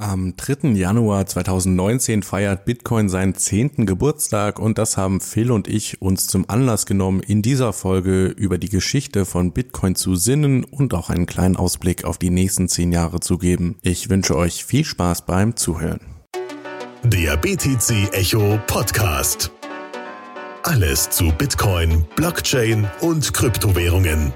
Am 3. Januar 2019 feiert Bitcoin seinen zehnten Geburtstag und das haben Phil und ich uns zum Anlass genommen, in dieser Folge über die Geschichte von Bitcoin zu sinnen und auch einen kleinen Ausblick auf die nächsten zehn Jahre zu geben. Ich wünsche euch viel Spaß beim Zuhören. Der BTC Echo Podcast. Alles zu Bitcoin, Blockchain und Kryptowährungen.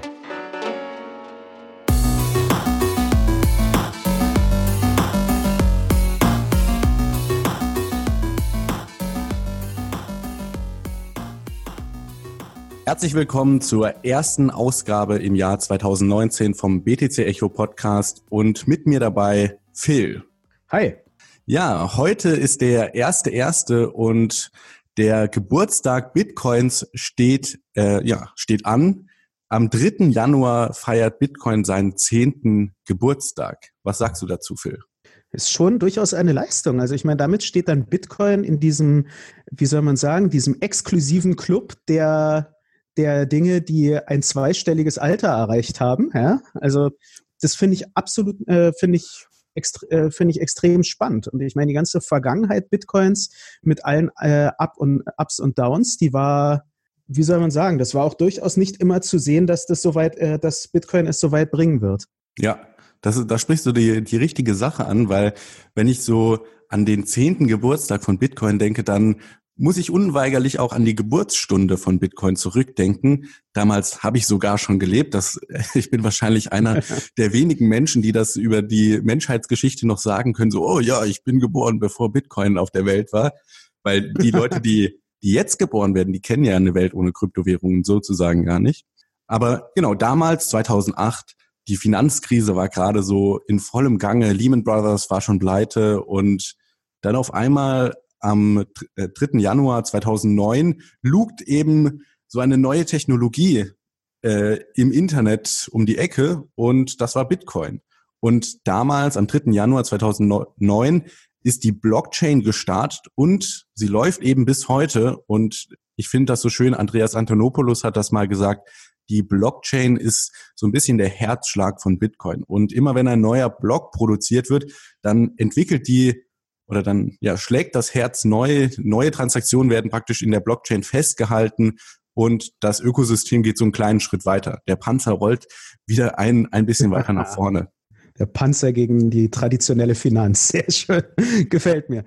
Herzlich willkommen zur ersten Ausgabe im Jahr 2019 vom BTC Echo Podcast und mit mir dabei Phil. Hi. Ja, heute ist der erste erste und der Geburtstag Bitcoins steht äh, ja steht an. Am 3. Januar feiert Bitcoin seinen zehnten Geburtstag. Was sagst du dazu, Phil? Ist schon durchaus eine Leistung. Also ich meine, damit steht dann Bitcoin in diesem, wie soll man sagen, diesem exklusiven Club der der Dinge, die ein zweistelliges Alter erreicht haben. Ja? Also das finde ich absolut, äh, finde ich äh, finde ich extrem spannend. Und ich meine, die ganze Vergangenheit Bitcoins mit allen äh, Up und, Ups und Downs, die war, wie soll man sagen, das war auch durchaus nicht immer zu sehen, dass das soweit, äh, dass Bitcoin es so weit bringen wird. Ja, das, da sprichst du die, die richtige Sache an, weil wenn ich so an den zehnten Geburtstag von Bitcoin denke, dann muss ich unweigerlich auch an die Geburtsstunde von Bitcoin zurückdenken. Damals habe ich sogar schon gelebt. Das, ich bin wahrscheinlich einer der wenigen Menschen, die das über die Menschheitsgeschichte noch sagen können. So, oh ja, ich bin geboren, bevor Bitcoin auf der Welt war. Weil die Leute, die, die jetzt geboren werden, die kennen ja eine Welt ohne Kryptowährungen sozusagen gar nicht. Aber genau, damals, 2008, die Finanzkrise war gerade so in vollem Gange. Lehman Brothers war schon pleite und dann auf einmal am 3. Äh, Januar 2009 lugt eben so eine neue Technologie äh, im Internet um die Ecke und das war Bitcoin. Und damals, am 3. Januar 2009, ist die Blockchain gestartet und sie läuft eben bis heute. Und ich finde das so schön, Andreas Antonopoulos hat das mal gesagt, die Blockchain ist so ein bisschen der Herzschlag von Bitcoin. Und immer wenn ein neuer Block produziert wird, dann entwickelt die oder dann ja, schlägt das Herz neu. Neue Transaktionen werden praktisch in der Blockchain festgehalten und das Ökosystem geht so einen kleinen Schritt weiter. Der Panzer rollt wieder ein, ein bisschen weiter nach vorne. Der Panzer gegen die traditionelle Finanz. Sehr schön. Gefällt mir.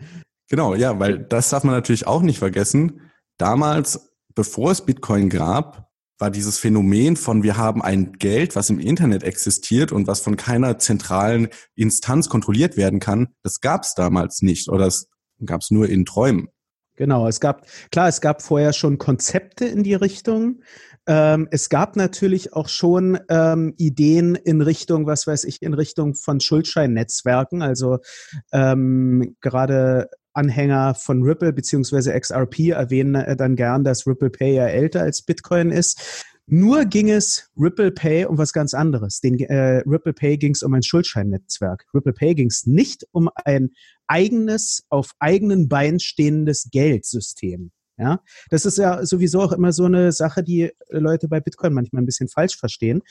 Genau, ja, weil das darf man natürlich auch nicht vergessen. Damals, bevor es Bitcoin gab, war dieses Phänomen von wir haben ein Geld, was im Internet existiert und was von keiner zentralen Instanz kontrolliert werden kann, das gab es damals nicht oder das gab es nur in Träumen. Genau, es gab, klar, es gab vorher schon Konzepte in die Richtung. Ähm, es gab natürlich auch schon ähm, Ideen in Richtung, was weiß ich, in Richtung von Schuldscheinnetzwerken. Also ähm, gerade Anhänger von Ripple beziehungsweise XRP erwähnen äh, dann gern, dass Ripple Pay ja älter als Bitcoin ist. Nur ging es Ripple Pay um was ganz anderes. Den äh, Ripple Pay ging es um ein Schuldscheinnetzwerk. Ripple Pay ging es nicht um ein eigenes, auf eigenen Beinen stehendes Geldsystem. Ja, das ist ja sowieso auch immer so eine Sache, die Leute bei Bitcoin manchmal ein bisschen falsch verstehen.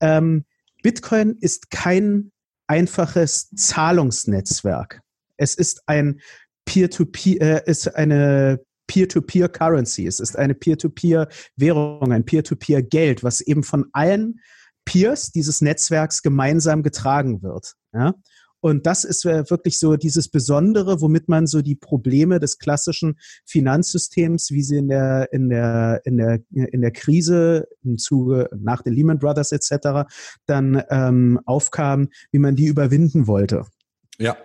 Ähm, Bitcoin ist kein einfaches Zahlungsnetzwerk. Es ist ein Peer-to-Peer, -Peer, äh, ist eine Peer-to-Peer-Currency. Es ist eine Peer-to-Peer-Währung, ein Peer-to-Peer-Geld, was eben von allen Peers dieses Netzwerks gemeinsam getragen wird. Ja? Und das ist äh, wirklich so dieses Besondere, womit man so die Probleme des klassischen Finanzsystems, wie sie in der, in der, in der, in der Krise im Zuge nach den Lehman Brothers etc. dann ähm, aufkamen, wie man die überwinden wollte. Ja,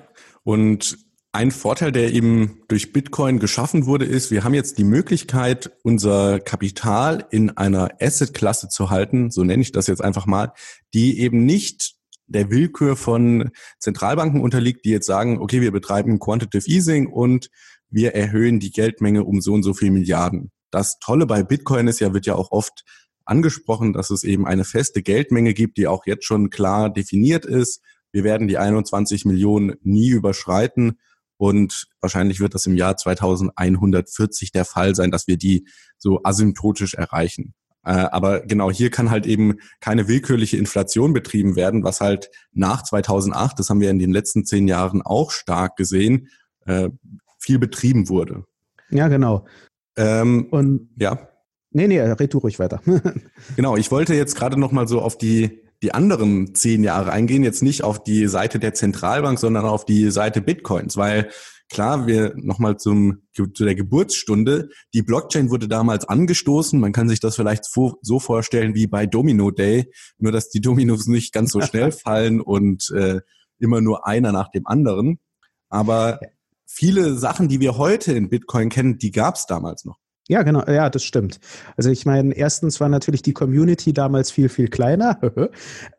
und ein Vorteil, der eben durch Bitcoin geschaffen wurde, ist, wir haben jetzt die Möglichkeit, unser Kapital in einer Asset-Klasse zu halten, so nenne ich das jetzt einfach mal, die eben nicht der Willkür von Zentralbanken unterliegt, die jetzt sagen, okay, wir betreiben Quantitative Easing und wir erhöhen die Geldmenge um so und so viel Milliarden. Das Tolle bei Bitcoin ist ja, wird ja auch oft angesprochen, dass es eben eine feste Geldmenge gibt, die auch jetzt schon klar definiert ist. Wir werden die 21 Millionen nie überschreiten. Und wahrscheinlich wird das im Jahr 2140 der Fall sein, dass wir die so asymptotisch erreichen. Äh, aber genau hier kann halt eben keine willkürliche Inflation betrieben werden, was halt nach 2008, das haben wir in den letzten zehn Jahren auch stark gesehen, äh, viel betrieben wurde. Ja, genau. Ähm, Und ja. Nee, nee, red du ruhig weiter. genau, ich wollte jetzt gerade noch mal so auf die die anderen zehn Jahre eingehen, jetzt nicht auf die Seite der Zentralbank, sondern auf die Seite Bitcoins, weil klar, wir nochmal zum, zu der Geburtsstunde, die Blockchain wurde damals angestoßen, man kann sich das vielleicht so vorstellen wie bei Domino Day, nur dass die Dominos nicht ganz so schnell fallen und äh, immer nur einer nach dem anderen, aber viele Sachen, die wir heute in Bitcoin kennen, die gab es damals noch. Ja, genau, ja, das stimmt. Also ich meine, erstens war natürlich die Community damals viel, viel kleiner.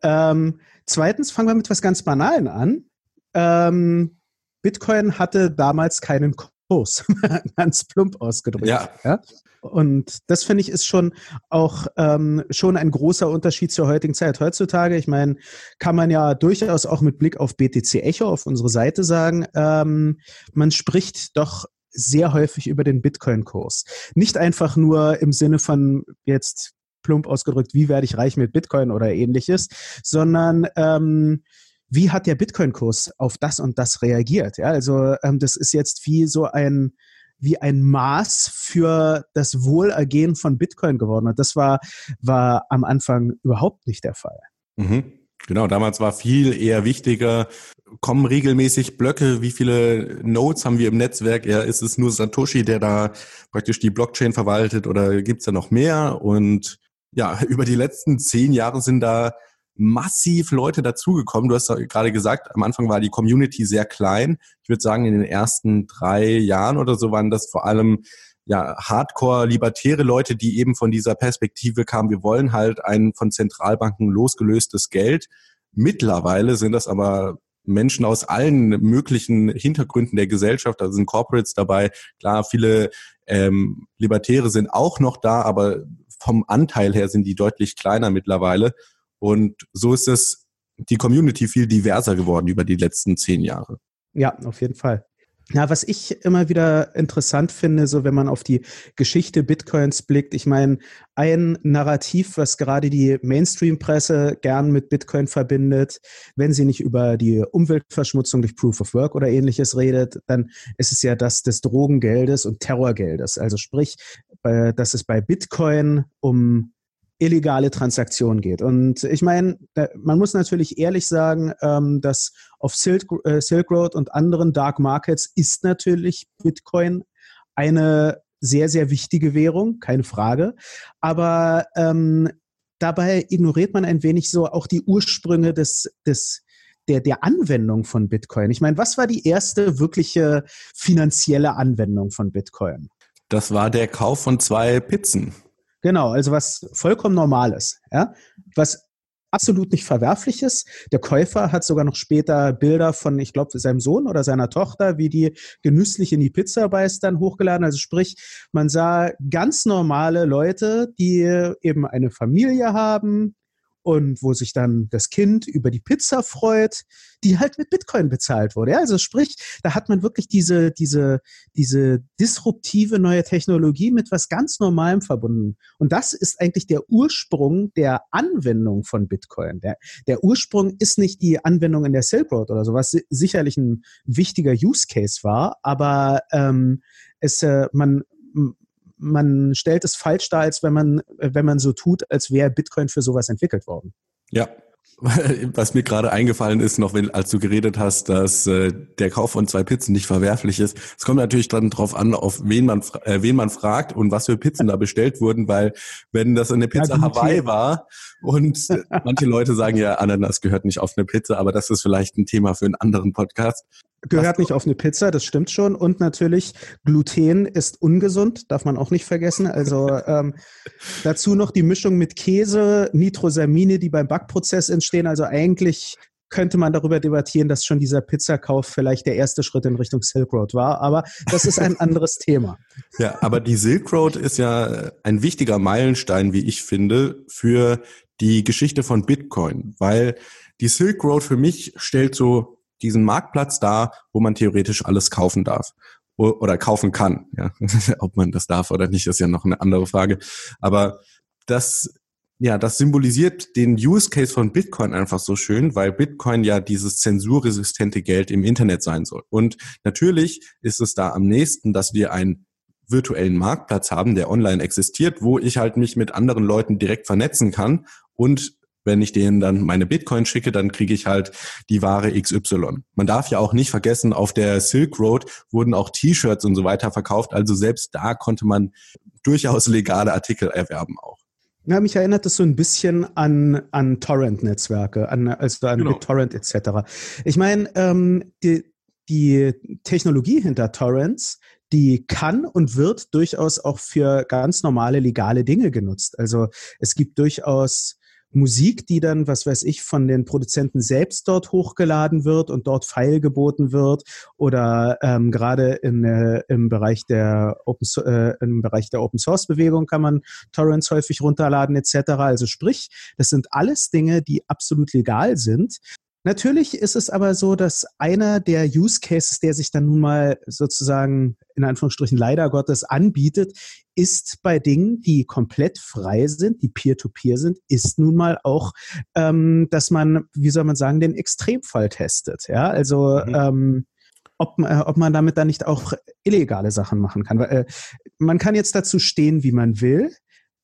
ähm, zweitens fangen wir mit was ganz Banalen an. Ähm, Bitcoin hatte damals keinen Kurs, ganz plump ausgedrückt. Ja. ja? Und das finde ich ist schon auch ähm, schon ein großer Unterschied zur heutigen Zeit. Heutzutage, ich meine, kann man ja durchaus auch mit Blick auf BTC Echo auf unsere Seite sagen, ähm, man spricht doch sehr häufig über den Bitcoin-Kurs. Nicht einfach nur im Sinne von jetzt plump ausgedrückt, wie werde ich reich mit Bitcoin oder ähnliches, sondern ähm, wie hat der Bitcoin-Kurs auf das und das reagiert? Ja, also ähm, das ist jetzt wie so ein wie ein Maß für das Wohlergehen von Bitcoin geworden. Und das war, war am Anfang überhaupt nicht der Fall. Mhm. Genau, damals war viel eher wichtiger, kommen regelmäßig Blöcke, wie viele Nodes haben wir im Netzwerk? Ja, ist es nur Satoshi, der da praktisch die Blockchain verwaltet oder gibt's da noch mehr? Und ja, über die letzten zehn Jahre sind da massiv Leute dazugekommen. Du hast gerade gesagt, am Anfang war die Community sehr klein. Ich würde sagen, in den ersten drei Jahren oder so waren das vor allem ja, Hardcore-libertäre Leute, die eben von dieser Perspektive kamen, wir wollen halt ein von Zentralbanken losgelöstes Geld. Mittlerweile sind das aber Menschen aus allen möglichen Hintergründen der Gesellschaft, da sind Corporates dabei. Klar, viele ähm, Libertäre sind auch noch da, aber vom Anteil her sind die deutlich kleiner mittlerweile. Und so ist es die Community viel diverser geworden über die letzten zehn Jahre. Ja, auf jeden Fall. Ja, was ich immer wieder interessant finde, so wenn man auf die Geschichte Bitcoins blickt, ich meine, ein Narrativ, was gerade die Mainstream-Presse gern mit Bitcoin verbindet, wenn sie nicht über die Umweltverschmutzung durch Proof of Work oder ähnliches redet, dann ist es ja das des Drogengeldes und Terrorgeldes. Also sprich, dass es bei Bitcoin um illegale Transaktionen geht. Und ich meine, man muss natürlich ehrlich sagen, ähm, dass auf Silk, äh, Silk Road und anderen Dark Markets ist natürlich Bitcoin eine sehr, sehr wichtige Währung, keine Frage. Aber ähm, dabei ignoriert man ein wenig so auch die Ursprünge des, des der, der Anwendung von Bitcoin. Ich meine, was war die erste wirkliche finanzielle Anwendung von Bitcoin? Das war der Kauf von zwei Pizzen. Genau, also was vollkommen normal ist, ja, was absolut nicht verwerflich ist. Der Käufer hat sogar noch später Bilder von, ich glaube, seinem Sohn oder seiner Tochter, wie die genüsslich in die Pizza beißt, dann hochgeladen. Also sprich, man sah ganz normale Leute, die eben eine Familie haben, und wo sich dann das Kind über die Pizza freut, die halt mit Bitcoin bezahlt wurde. Ja, also sprich, da hat man wirklich diese, diese, diese disruptive neue Technologie mit was ganz Normalem verbunden. Und das ist eigentlich der Ursprung der Anwendung von Bitcoin. Der, der Ursprung ist nicht die Anwendung in der Silk Road oder so, was sicherlich ein wichtiger Use Case war, aber ähm, es, äh, man, man stellt es falsch dar, als wenn man, wenn man so tut, als wäre Bitcoin für sowas entwickelt worden. Ja, was mir gerade eingefallen ist, noch wenn, als du geredet hast, dass äh, der Kauf von zwei Pizzen nicht verwerflich ist. Es kommt natürlich dann drauf an, auf wen man, äh, wen man fragt und was für Pizzen da bestellt wurden, weil wenn das eine Pizza ja, Hawaii war und manche Leute sagen ja, Ananas gehört nicht auf eine Pizza, aber das ist vielleicht ein Thema für einen anderen Podcast. Gehört nicht auf eine Pizza, das stimmt schon. Und natürlich, Gluten ist ungesund, darf man auch nicht vergessen. Also ähm, dazu noch die Mischung mit Käse, Nitrosamine, die beim Backprozess entstehen. Also eigentlich könnte man darüber debattieren, dass schon dieser Pizzakauf vielleicht der erste Schritt in Richtung Silk Road war. Aber das ist ein anderes Thema. Ja, aber die Silk Road ist ja ein wichtiger Meilenstein, wie ich finde, für die Geschichte von Bitcoin, weil die Silk Road für mich stellt so diesen Marktplatz da, wo man theoretisch alles kaufen darf oder kaufen kann. Ja. Ob man das darf oder nicht, ist ja noch eine andere Frage. Aber das ja, das symbolisiert den Use Case von Bitcoin einfach so schön, weil Bitcoin ja dieses zensurresistente Geld im Internet sein soll. Und natürlich ist es da am nächsten, dass wir einen virtuellen Marktplatz haben, der online existiert, wo ich halt mich mit anderen Leuten direkt vernetzen kann und wenn ich denen dann meine Bitcoin schicke, dann kriege ich halt die Ware XY. Man darf ja auch nicht vergessen, auf der Silk Road wurden auch T-Shirts und so weiter verkauft. Also selbst da konnte man durchaus legale Artikel erwerben auch. Ja, mich erinnert das so ein bisschen an, an Torrent-Netzwerke, an, also an genau. BitTorrent etc. Ich meine, ähm, die, die Technologie hinter Torrents, die kann und wird durchaus auch für ganz normale legale Dinge genutzt. Also es gibt durchaus Musik, die dann, was weiß ich, von den Produzenten selbst dort hochgeladen wird und dort File geboten wird oder ähm, gerade in, äh, im Bereich der Open äh, im Bereich der Open Source Bewegung kann man Torrents häufig runterladen etc. Also sprich, das sind alles Dinge, die absolut legal sind. Natürlich ist es aber so, dass einer der Use Cases, der sich dann nun mal sozusagen in Anführungsstrichen leider Gottes anbietet, ist bei Dingen, die komplett frei sind, die peer-to-peer -peer sind, ist nun mal auch, ähm, dass man, wie soll man sagen, den Extremfall testet. Ja, also mhm. ähm, ob, äh, ob man damit dann nicht auch illegale Sachen machen kann. Weil, äh, man kann jetzt dazu stehen, wie man will.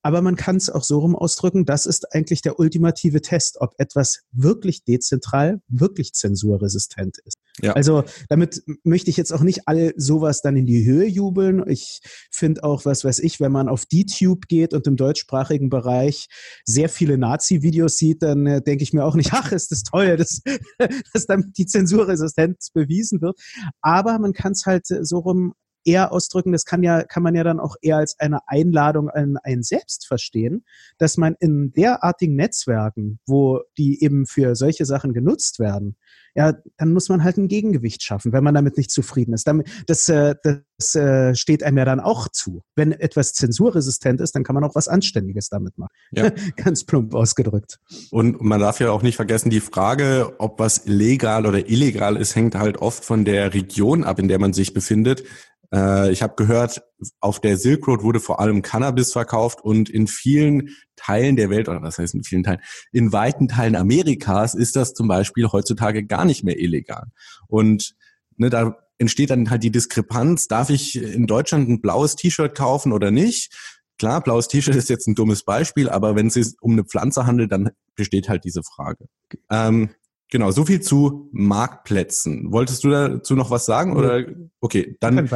Aber man kann es auch so rum ausdrücken, das ist eigentlich der ultimative Test, ob etwas wirklich dezentral, wirklich zensurresistent ist. Ja. Also damit möchte ich jetzt auch nicht all sowas dann in die Höhe jubeln. Ich finde auch, was weiß ich, wenn man auf DTube geht und im deutschsprachigen Bereich sehr viele Nazi-Videos sieht, dann äh, denke ich mir auch nicht, ach, ist das toll, dass, dass damit die Zensurresistenz bewiesen wird. Aber man kann es halt so rum eher ausdrücken, das kann ja, kann man ja dann auch eher als eine Einladung an einen selbst verstehen, dass man in derartigen Netzwerken, wo die eben für solche Sachen genutzt werden, ja, dann muss man halt ein Gegengewicht schaffen, wenn man damit nicht zufrieden ist. Das, äh, das äh, steht einem ja dann auch zu. Wenn etwas zensurresistent ist, dann kann man auch was Anständiges damit machen. Ja. Ganz plump ausgedrückt. Und man darf ja auch nicht vergessen, die Frage, ob was legal oder illegal ist, hängt halt oft von der Region ab, in der man sich befindet. Äh, ich habe gehört, auf der Silk Road wurde vor allem Cannabis verkauft und in vielen Teilen der Welt, oder was heißt in vielen Teilen, in weiten Teilen Amerikas ist das zum Beispiel heutzutage gar nicht mehr illegal. Und ne, da entsteht dann halt die Diskrepanz, darf ich in Deutschland ein blaues T-Shirt kaufen oder nicht? Klar, blaues T-Shirt ist jetzt ein dummes Beispiel, aber wenn es sich um eine Pflanze handelt, dann besteht halt diese Frage. Ähm, Genau, so viel zu Marktplätzen. Wolltest du dazu noch was sagen? Oder okay, dann,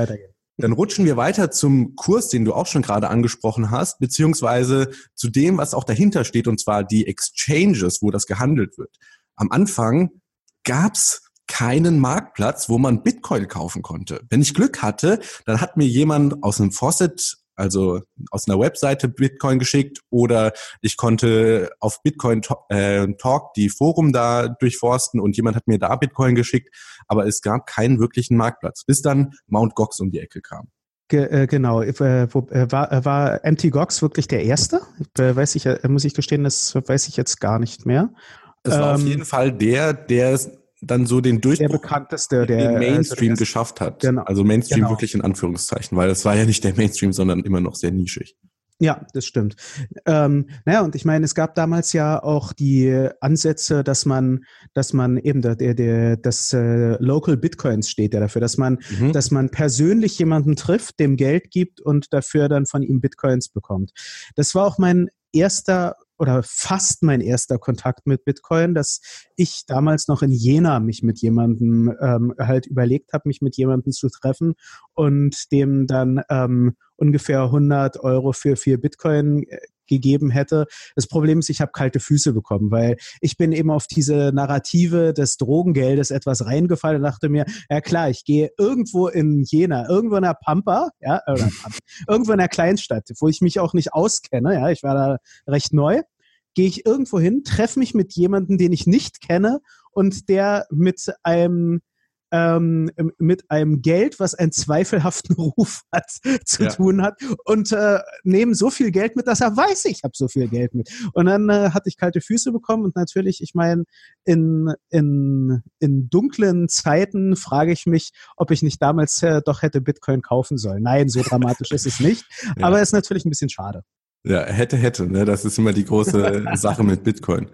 dann rutschen wir weiter zum Kurs, den du auch schon gerade angesprochen hast, beziehungsweise zu dem, was auch dahinter steht, und zwar die Exchanges, wo das gehandelt wird. Am Anfang gab's keinen Marktplatz, wo man Bitcoin kaufen konnte. Wenn ich Glück hatte, dann hat mir jemand aus einem Faucet also aus einer Webseite Bitcoin geschickt oder ich konnte auf Bitcoin äh, Talk die Forum da durchforsten und jemand hat mir da Bitcoin geschickt, aber es gab keinen wirklichen Marktplatz, bis dann Mount Gox um die Ecke kam. Äh, genau, äh, war, war MT Gox wirklich der erste? Weiß ich, muss ich gestehen, das weiß ich jetzt gar nicht mehr. Es war ähm, auf jeden Fall der, der dann so den Durchbruch der bekannteste, der den Mainstream geschafft hat. Genau. Also Mainstream genau. wirklich in Anführungszeichen, weil es war ja nicht der Mainstream, sondern immer noch sehr nischig. Ja, das stimmt. Ähm, naja, und ich meine, es gab damals ja auch die Ansätze, dass man, dass man eben der, der, der das äh, Local Bitcoins steht ja dafür, dass man, mhm. dass man persönlich jemanden trifft, dem Geld gibt und dafür dann von ihm Bitcoins bekommt. Das war auch mein erster oder fast mein erster Kontakt mit Bitcoin, dass ich damals noch in Jena mich mit jemandem ähm, halt überlegt habe, mich mit jemandem zu treffen und dem dann ähm, ungefähr 100 Euro für vier Bitcoin äh, gegeben hätte. Das Problem ist, ich habe kalte Füße bekommen, weil ich bin eben auf diese Narrative des Drogengeldes etwas reingefallen und dachte mir, ja klar, ich gehe irgendwo in Jena, irgendwo in der Pampa, ja, oder Pampa, irgendwo in der Kleinstadt, wo ich mich auch nicht auskenne, ja, ich war da recht neu gehe ich irgendwo hin, treffe mich mit jemandem, den ich nicht kenne und der mit einem ähm, mit einem Geld, was einen zweifelhaften Ruf hat, zu ja. tun hat und äh, nehmen so viel Geld mit, dass er weiß, ich habe so viel Geld mit. Und dann äh, hatte ich kalte Füße bekommen und natürlich, ich meine, in, in, in dunklen Zeiten frage ich mich, ob ich nicht damals äh, doch hätte Bitcoin kaufen sollen. Nein, so dramatisch ist es nicht, ja. aber es ist natürlich ein bisschen schade. Ja, hätte, hätte. Ne? Das ist immer die große Sache mit Bitcoin.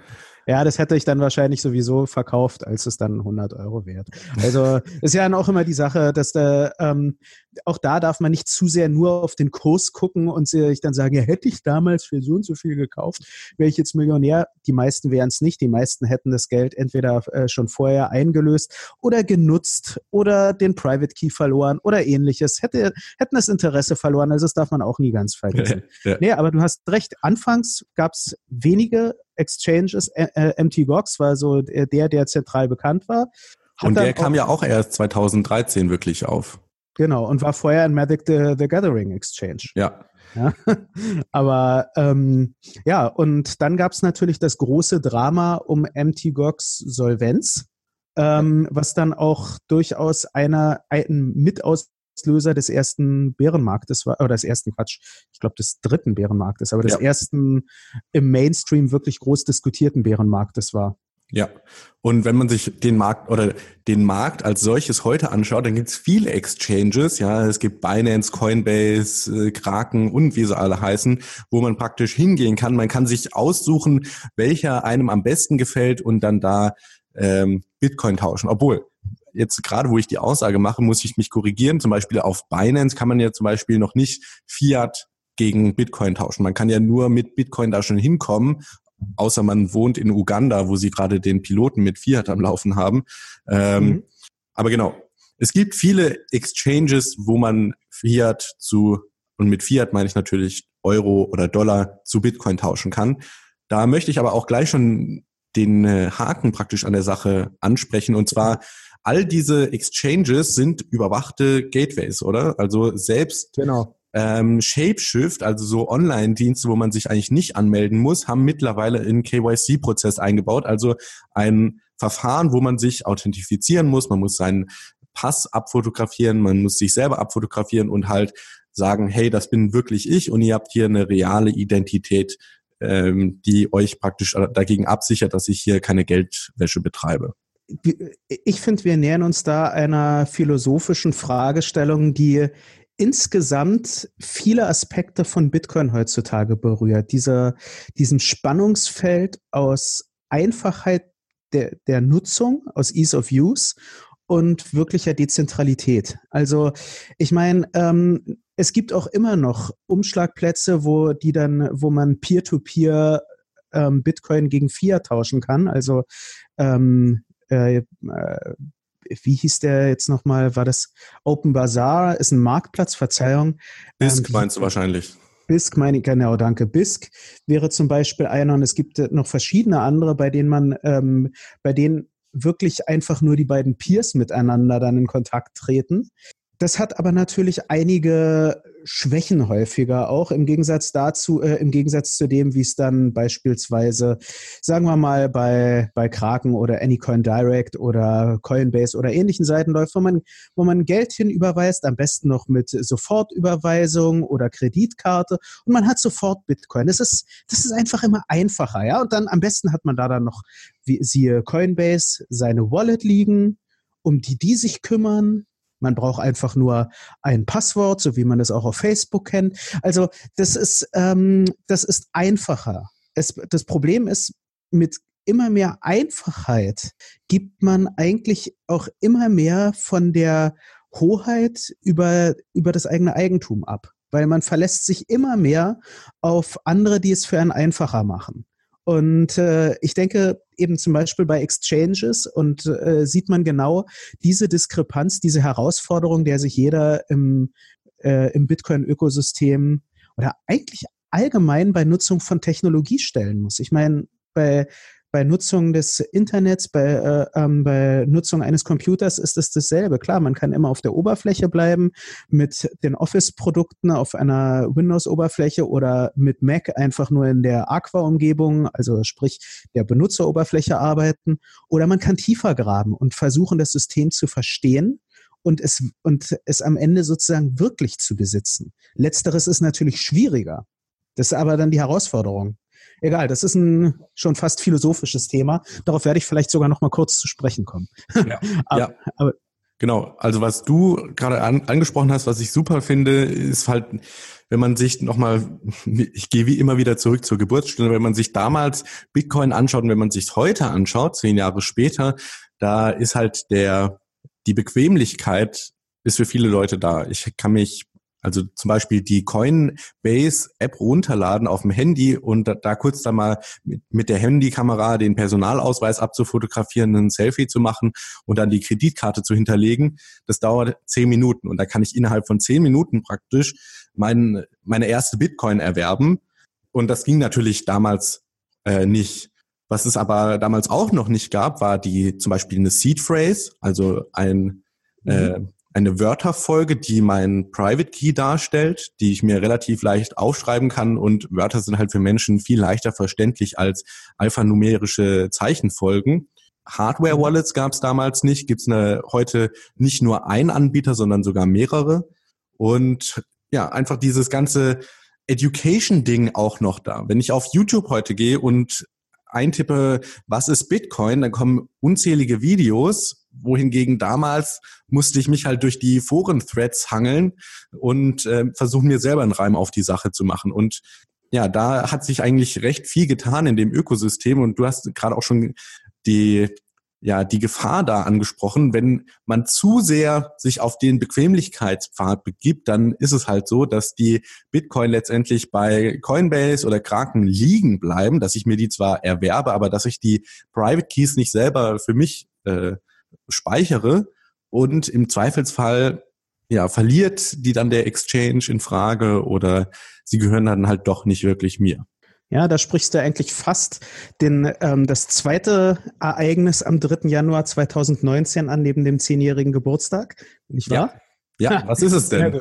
Ja, das hätte ich dann wahrscheinlich sowieso verkauft, als es dann 100 Euro wert. Also ist ja dann auch immer die Sache, dass da, ähm, auch da darf man nicht zu sehr nur auf den Kurs gucken und sich dann sagen, ja, hätte ich damals für so und so viel gekauft, wäre ich jetzt Millionär. Die meisten wären es nicht. Die meisten hätten das Geld entweder äh, schon vorher eingelöst oder genutzt oder den Private Key verloren oder ähnliches. Hätte, hätten das Interesse verloren. Also das darf man auch nie ganz vergessen. Ja. Nee, aber du hast recht. Anfangs gab es wenige Exchanges. Äh, MT war so der, der zentral bekannt war. Hat und der kam ja auch erst 2013 wirklich auf. Genau, und war vorher in Magic the, the Gathering Exchange. Ja. ja. Aber ähm, ja, und dann gab es natürlich das große Drama um MT Gox Solvenz, ähm, was dann auch durchaus einer, ein Mitaus Auslöser des ersten Bärenmarktes war, oder des ersten Quatsch, ich glaube des dritten Bärenmarktes, aber des ja. ersten im Mainstream wirklich groß diskutierten Bärenmarktes war. Ja, und wenn man sich den Markt oder den Markt als solches heute anschaut, dann gibt es viele Exchanges, ja, es gibt Binance, Coinbase, äh, Kraken und wie sie alle heißen, wo man praktisch hingehen kann. Man kann sich aussuchen, welcher einem am besten gefällt und dann da ähm, Bitcoin tauschen. Obwohl, jetzt gerade, wo ich die Aussage mache, muss ich mich korrigieren. Zum Beispiel auf Binance kann man ja zum Beispiel noch nicht Fiat gegen Bitcoin tauschen. Man kann ja nur mit Bitcoin da schon hinkommen, außer man wohnt in Uganda, wo sie gerade den Piloten mit Fiat am Laufen haben. Ähm, mhm. Aber genau, es gibt viele Exchanges, wo man Fiat zu, und mit Fiat meine ich natürlich Euro oder Dollar zu Bitcoin tauschen kann. Da möchte ich aber auch gleich schon den äh, Haken praktisch an der Sache ansprechen. Und zwar all diese Exchanges sind überwachte Gateways, oder? Also selbst genau. Ähm, Shapeshift, also so Online-Dienste, wo man sich eigentlich nicht anmelden muss, haben mittlerweile in KYC-Prozess eingebaut. Also ein Verfahren, wo man sich authentifizieren muss. Man muss seinen Pass abfotografieren, man muss sich selber abfotografieren und halt sagen, hey, das bin wirklich ich und ihr habt hier eine reale Identität, ähm, die euch praktisch dagegen absichert, dass ich hier keine Geldwäsche betreibe ich finde, wir nähern uns da einer philosophischen Fragestellung, die insgesamt viele Aspekte von Bitcoin heutzutage berührt. Dieser, diesem Spannungsfeld aus Einfachheit der, der Nutzung, aus Ease of Use und wirklicher Dezentralität. Also ich meine, ähm, es gibt auch immer noch Umschlagplätze, wo die dann, wo man Peer-to-Peer -Peer, ähm, Bitcoin gegen Fiat tauschen kann. Also ähm, äh, äh, wie hieß der jetzt nochmal? War das Open Bazaar? Ist ein Marktplatz, Verzeihung. BISC ähm, meinst du wahrscheinlich. BISC meine ich, genau, danke. BISC wäre zum Beispiel einer und es gibt noch verschiedene andere, bei denen man, ähm, bei denen wirklich einfach nur die beiden Peers miteinander dann in Kontakt treten. Das hat aber natürlich einige Schwächen häufiger auch im Gegensatz dazu, äh, im Gegensatz zu dem, wie es dann beispielsweise, sagen wir mal, bei, bei Kraken oder Anycoin Direct oder Coinbase oder ähnlichen Seiten läuft, wo man, wo man Geld hinüberweist, am besten noch mit Sofortüberweisung oder Kreditkarte und man hat sofort Bitcoin. Das ist, das ist einfach immer einfacher, ja. Und dann am besten hat man da dann noch, wie, siehe Coinbase, seine Wallet liegen, um die die sich kümmern, man braucht einfach nur ein Passwort, so wie man es auch auf Facebook kennt. Also das ist, ähm, das ist einfacher. Es, das Problem ist, mit immer mehr Einfachheit gibt man eigentlich auch immer mehr von der Hoheit über, über das eigene Eigentum ab. Weil man verlässt sich immer mehr auf andere, die es für einen einfacher machen. Und äh, ich denke eben zum Beispiel bei Exchanges und äh, sieht man genau diese Diskrepanz, diese Herausforderung, der sich jeder im, äh, im Bitcoin-Ökosystem oder eigentlich allgemein bei Nutzung von Technologie stellen muss. Ich meine, bei bei Nutzung des Internets, bei, äh, ähm, bei Nutzung eines Computers ist es dasselbe. Klar, man kann immer auf der Oberfläche bleiben, mit den Office-Produkten auf einer Windows-Oberfläche oder mit Mac einfach nur in der Aqua-Umgebung, also sprich der Benutzeroberfläche arbeiten. Oder man kann tiefer graben und versuchen, das System zu verstehen und es, und es am Ende sozusagen wirklich zu besitzen. Letzteres ist natürlich schwieriger. Das ist aber dann die Herausforderung. Egal, das ist ein schon fast philosophisches Thema. Darauf werde ich vielleicht sogar noch mal kurz zu sprechen kommen. Ja, aber, ja. aber Genau, also was du gerade an, angesprochen hast, was ich super finde, ist halt, wenn man sich nochmal, ich gehe wie immer wieder zurück zur Geburtsstunde, wenn man sich damals Bitcoin anschaut und wenn man sich heute anschaut, zehn Jahre später, da ist halt der, die Bequemlichkeit ist für viele Leute da. Ich kann mich also zum Beispiel die Coinbase-App runterladen auf dem Handy und da, da kurz dann mal mit, mit der Handykamera den Personalausweis abzufotografieren, ein Selfie zu machen und dann die Kreditkarte zu hinterlegen. Das dauert zehn Minuten und da kann ich innerhalb von zehn Minuten praktisch mein, meine erste Bitcoin erwerben. Und das ging natürlich damals äh, nicht. Was es aber damals auch noch nicht gab, war die zum Beispiel eine Seed Phrase, also ein mhm. äh, eine Wörterfolge, die mein Private Key darstellt, die ich mir relativ leicht aufschreiben kann und Wörter sind halt für Menschen viel leichter verständlich als alphanumerische Zeichenfolgen. Hardware-Wallets gab es damals nicht, gibt es heute nicht nur ein Anbieter, sondern sogar mehrere. Und ja, einfach dieses ganze Education-Ding auch noch da. Wenn ich auf YouTube heute gehe und eintippe, was ist Bitcoin, dann kommen unzählige Videos, wohingegen damals musste ich mich halt durch die Foren-Threads hangeln und äh, versuchen mir selber einen Reim auf die Sache zu machen. Und ja, da hat sich eigentlich recht viel getan in dem Ökosystem und du hast gerade auch schon die ja die Gefahr da angesprochen, wenn man zu sehr sich auf den Bequemlichkeitspfad begibt, dann ist es halt so, dass die Bitcoin letztendlich bei Coinbase oder Kraken liegen bleiben, dass ich mir die zwar erwerbe, aber dass ich die Private Keys nicht selber für mich äh, speichere und im Zweifelsfall ja verliert die dann der Exchange in Frage oder sie gehören dann halt doch nicht wirklich mir. Ja, da sprichst du eigentlich fast den, ähm, das zweite Ereignis am 3. Januar 2019 an, neben dem zehnjährigen Geburtstag, nicht wahr? Ja, ja was ist es denn?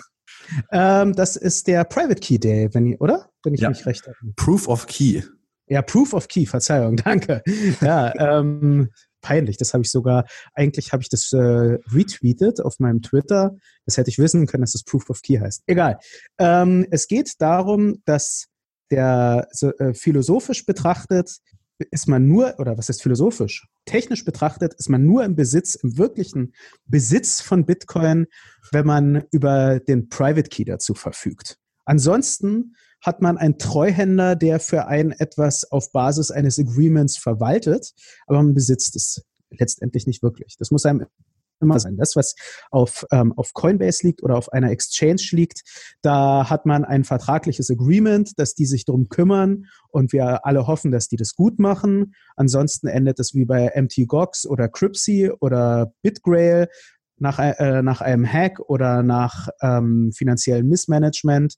Ähm, das ist der Private Key Day, wenn ich, oder? Wenn ich ja. mich recht habe. Proof of Key. Ja, Proof of Key, Verzeihung, danke. Ja, ähm, peinlich. Das habe ich sogar, eigentlich habe ich das äh, retweetet auf meinem Twitter. Das hätte ich wissen können, dass das Proof of Key heißt. Egal. Ähm, es geht darum, dass der so, äh, philosophisch betrachtet ist man nur, oder was ist philosophisch? Technisch betrachtet ist man nur im Besitz, im wirklichen Besitz von Bitcoin, wenn man über den Private Key dazu verfügt. Ansonsten hat man einen Treuhänder, der für einen etwas auf Basis eines Agreements verwaltet, aber man besitzt es letztendlich nicht wirklich. Das muss einem immer sein. Das, was auf, ähm, auf Coinbase liegt oder auf einer Exchange liegt, da hat man ein vertragliches Agreement, dass die sich darum kümmern und wir alle hoffen, dass die das gut machen. Ansonsten endet es wie bei MTGOX oder Crypsy oder BitGrail nach, äh, nach einem Hack oder nach ähm, finanziellem Missmanagement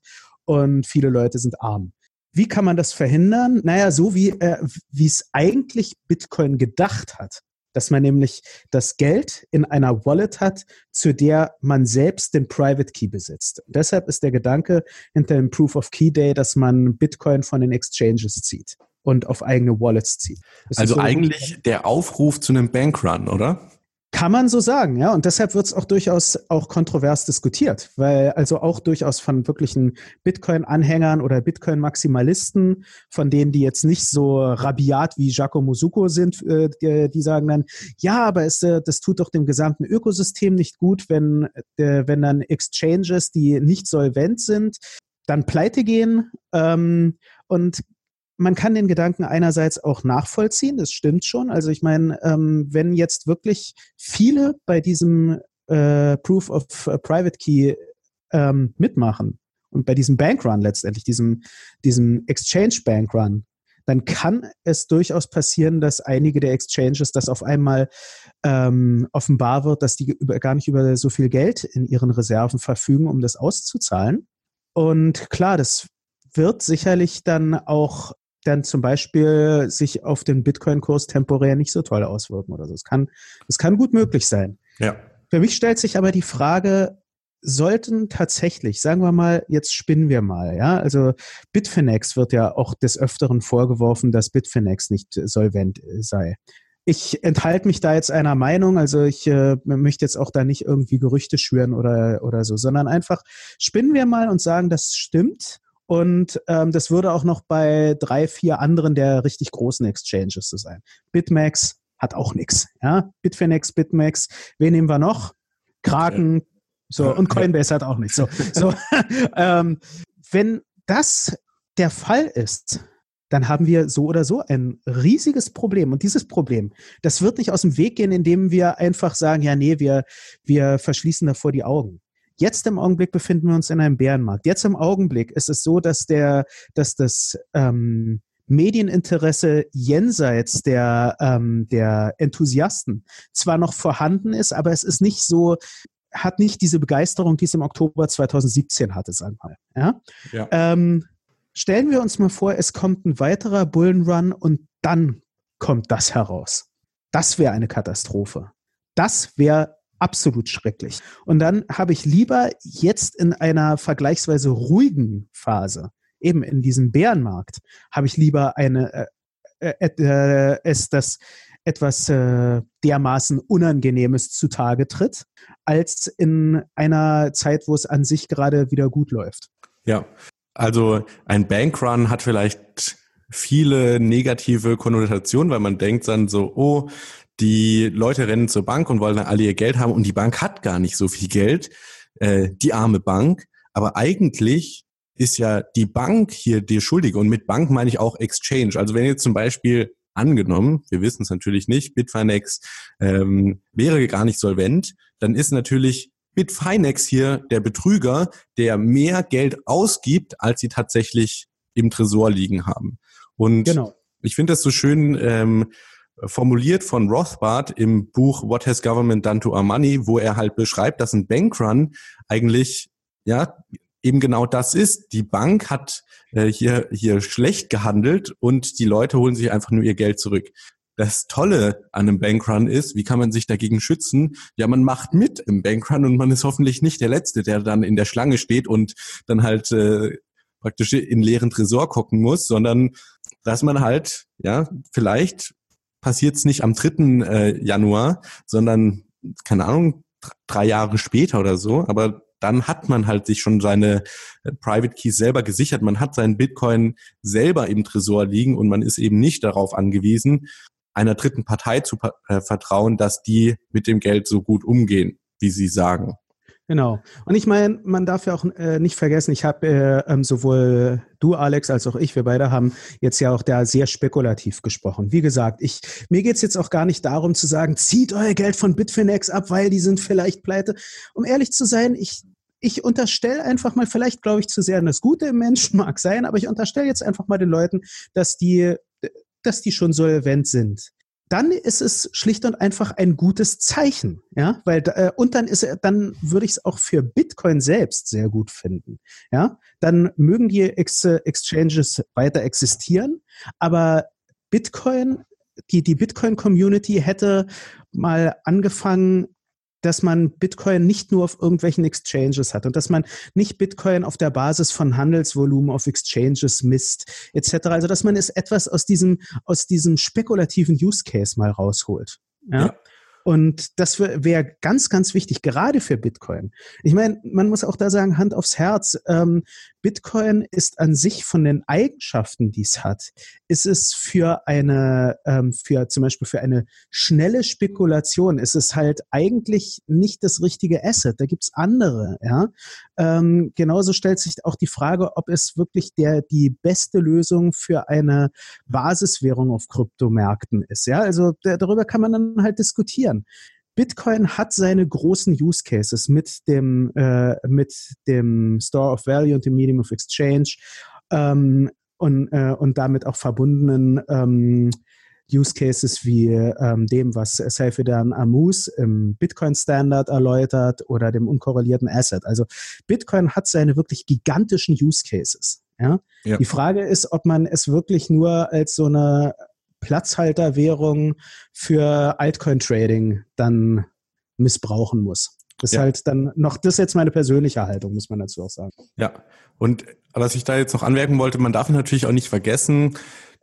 und viele Leute sind arm. Wie kann man das verhindern? Naja, so wie äh, wie es eigentlich Bitcoin gedacht hat, dass man nämlich das Geld in einer Wallet hat, zu der man selbst den Private Key besitzt. Und deshalb ist der Gedanke hinter dem Proof of Key Day, dass man Bitcoin von den Exchanges zieht und auf eigene Wallets zieht. Das also so eigentlich der Aufruf zu einem Bankrun, oder? Kann man so sagen, ja. Und deshalb wird es auch durchaus auch kontrovers diskutiert, weil also auch durchaus von wirklichen Bitcoin-Anhängern oder Bitcoin-Maximalisten, von denen, die jetzt nicht so rabiat wie Giacomo Succo sind, äh, die, die, sagen dann, ja, aber es, äh, das tut doch dem gesamten Ökosystem nicht gut, wenn, äh, wenn dann Exchanges, die nicht solvent sind, dann pleite gehen. Ähm, und man kann den Gedanken einerseits auch nachvollziehen, das stimmt schon. Also ich meine, ähm, wenn jetzt wirklich viele bei diesem äh, Proof of äh, Private Key ähm, mitmachen und bei diesem Bankrun letztendlich, diesem, diesem Exchange Bankrun, dann kann es durchaus passieren, dass einige der Exchanges das auf einmal ähm, offenbar wird, dass die über, gar nicht über so viel Geld in ihren Reserven verfügen, um das auszuzahlen. Und klar, das wird sicherlich dann auch dann zum Beispiel sich auf den Bitcoin-Kurs temporär nicht so toll auswirken oder so. Es kann, es kann gut möglich sein. Ja. Für mich stellt sich aber die Frage, sollten tatsächlich, sagen wir mal, jetzt spinnen wir mal, ja, also Bitfinex wird ja auch des Öfteren vorgeworfen, dass Bitfinex nicht solvent sei. Ich enthalte mich da jetzt einer Meinung, also ich äh, möchte jetzt auch da nicht irgendwie Gerüchte schüren oder, oder so, sondern einfach spinnen wir mal und sagen, das stimmt und ähm, das würde auch noch bei drei, vier anderen der richtig großen Exchanges so sein. Bitmax hat auch nichts. Ja? Bitfinex, Bitmax. Wen nehmen wir noch? Kraken, so, und Coinbase hat auch nicht. So, so ähm, wenn das der Fall ist, dann haben wir so oder so ein riesiges Problem. Und dieses Problem, das wird nicht aus dem Weg gehen, indem wir einfach sagen, ja, nee, wir, wir verschließen davor die Augen. Jetzt im Augenblick befinden wir uns in einem Bärenmarkt. Jetzt im Augenblick ist es so, dass der, dass das ähm, Medieninteresse jenseits der, ähm, der Enthusiasten zwar noch vorhanden ist, aber es ist nicht so, hat nicht diese Begeisterung, die es im Oktober 2017 hatte, sagen wir mal. Ja? ja. Ähm, stellen wir uns mal vor, es kommt ein weiterer Bullenrun und dann kommt das heraus. Das wäre eine Katastrophe. Das wäre absolut schrecklich. Und dann habe ich lieber jetzt in einer vergleichsweise ruhigen Phase eben in diesem Bärenmarkt habe ich lieber eine äh, äh, äh, es das etwas äh, dermaßen Unangenehmes zutage tritt, als in einer Zeit, wo es an sich gerade wieder gut läuft. Ja, also ein Bankrun hat vielleicht viele negative Konnotationen, weil man denkt dann so, oh, die Leute rennen zur Bank und wollen alle ihr Geld haben und die Bank hat gar nicht so viel Geld, äh, die arme Bank. Aber eigentlich ist ja die Bank hier die Schuldige. Und mit Bank meine ich auch Exchange. Also wenn jetzt zum Beispiel angenommen, wir wissen es natürlich nicht, Bitfinex ähm, wäre gar nicht solvent, dann ist natürlich Bitfinex hier der Betrüger, der mehr Geld ausgibt, als sie tatsächlich im Tresor liegen haben. Und genau. ich finde das so schön ähm, formuliert von Rothbard im Buch What Has Government Done to Our Money, wo er halt beschreibt, dass ein Bankrun eigentlich ja eben genau das ist. Die Bank hat äh, hier, hier schlecht gehandelt und die Leute holen sich einfach nur ihr Geld zurück. Das Tolle an einem Bankrun ist, wie kann man sich dagegen schützen? Ja, man macht mit im Bankrun und man ist hoffentlich nicht der Letzte, der dann in der Schlange steht und dann halt äh, praktisch in leeren Tresor gucken muss, sondern dass man halt, ja, vielleicht passiert es nicht am 3. Äh, Januar, sondern, keine Ahnung, drei Jahre später oder so, aber dann hat man halt sich schon seine äh, Private Keys selber gesichert. Man hat seinen Bitcoin selber im Tresor liegen und man ist eben nicht darauf angewiesen, einer dritten Partei zu äh, vertrauen, dass die mit dem Geld so gut umgehen, wie sie sagen. Genau. Und ich meine, man darf ja auch äh, nicht vergessen, ich habe äh, ähm, sowohl du, Alex, als auch ich, wir beide haben jetzt ja auch da sehr spekulativ gesprochen. Wie gesagt, ich, mir geht's jetzt auch gar nicht darum zu sagen, zieht euer Geld von Bitfinex ab, weil die sind vielleicht pleite. Um ehrlich zu sein, ich, ich unterstelle einfach mal, vielleicht glaube ich zu sehr an das Gute im Menschen, mag sein, aber ich unterstelle jetzt einfach mal den Leuten, dass die, dass die schon solvent sind dann ist es schlicht und einfach ein gutes Zeichen, ja, weil äh, und dann ist dann würde ich es auch für Bitcoin selbst sehr gut finden, ja. Dann mögen die Ex Exchanges weiter existieren, aber Bitcoin, die die Bitcoin Community hätte mal angefangen dass man Bitcoin nicht nur auf irgendwelchen Exchanges hat und dass man nicht Bitcoin auf der Basis von Handelsvolumen auf Exchanges misst, etc. Also dass man es etwas aus diesem, aus diesem spekulativen Use Case mal rausholt. Ja. ja. Und das wäre wär ganz, ganz wichtig, gerade für Bitcoin. Ich meine, man muss auch da sagen, Hand aufs Herz, ähm, Bitcoin ist an sich von den Eigenschaften, die es hat, ist es für eine, ähm, für zum Beispiel für eine schnelle Spekulation, ist es halt eigentlich nicht das richtige Asset. Da gibt's andere, ja. Ähm, genauso stellt sich auch die Frage, ob es wirklich der, die beste Lösung für eine Basiswährung auf Kryptomärkten ist. Ja, also darüber kann man dann halt diskutieren. Bitcoin hat seine großen Use Cases mit dem, äh, mit dem Store of Value und dem Medium of Exchange ähm, und, äh, und damit auch verbundenen ähm, Use Cases wie ähm, dem, was Seyfedan Amus im Bitcoin Standard erläutert oder dem unkorrelierten Asset. Also Bitcoin hat seine wirklich gigantischen Use Cases. Ja? ja? Die Frage ist, ob man es wirklich nur als so eine Platzhalterwährung für Altcoin-Trading dann missbrauchen muss. Das ja. ist halt dann noch, das ist jetzt meine persönliche Haltung, muss man dazu auch sagen. Ja, und was ich da jetzt noch anmerken wollte, man darf natürlich auch nicht vergessen,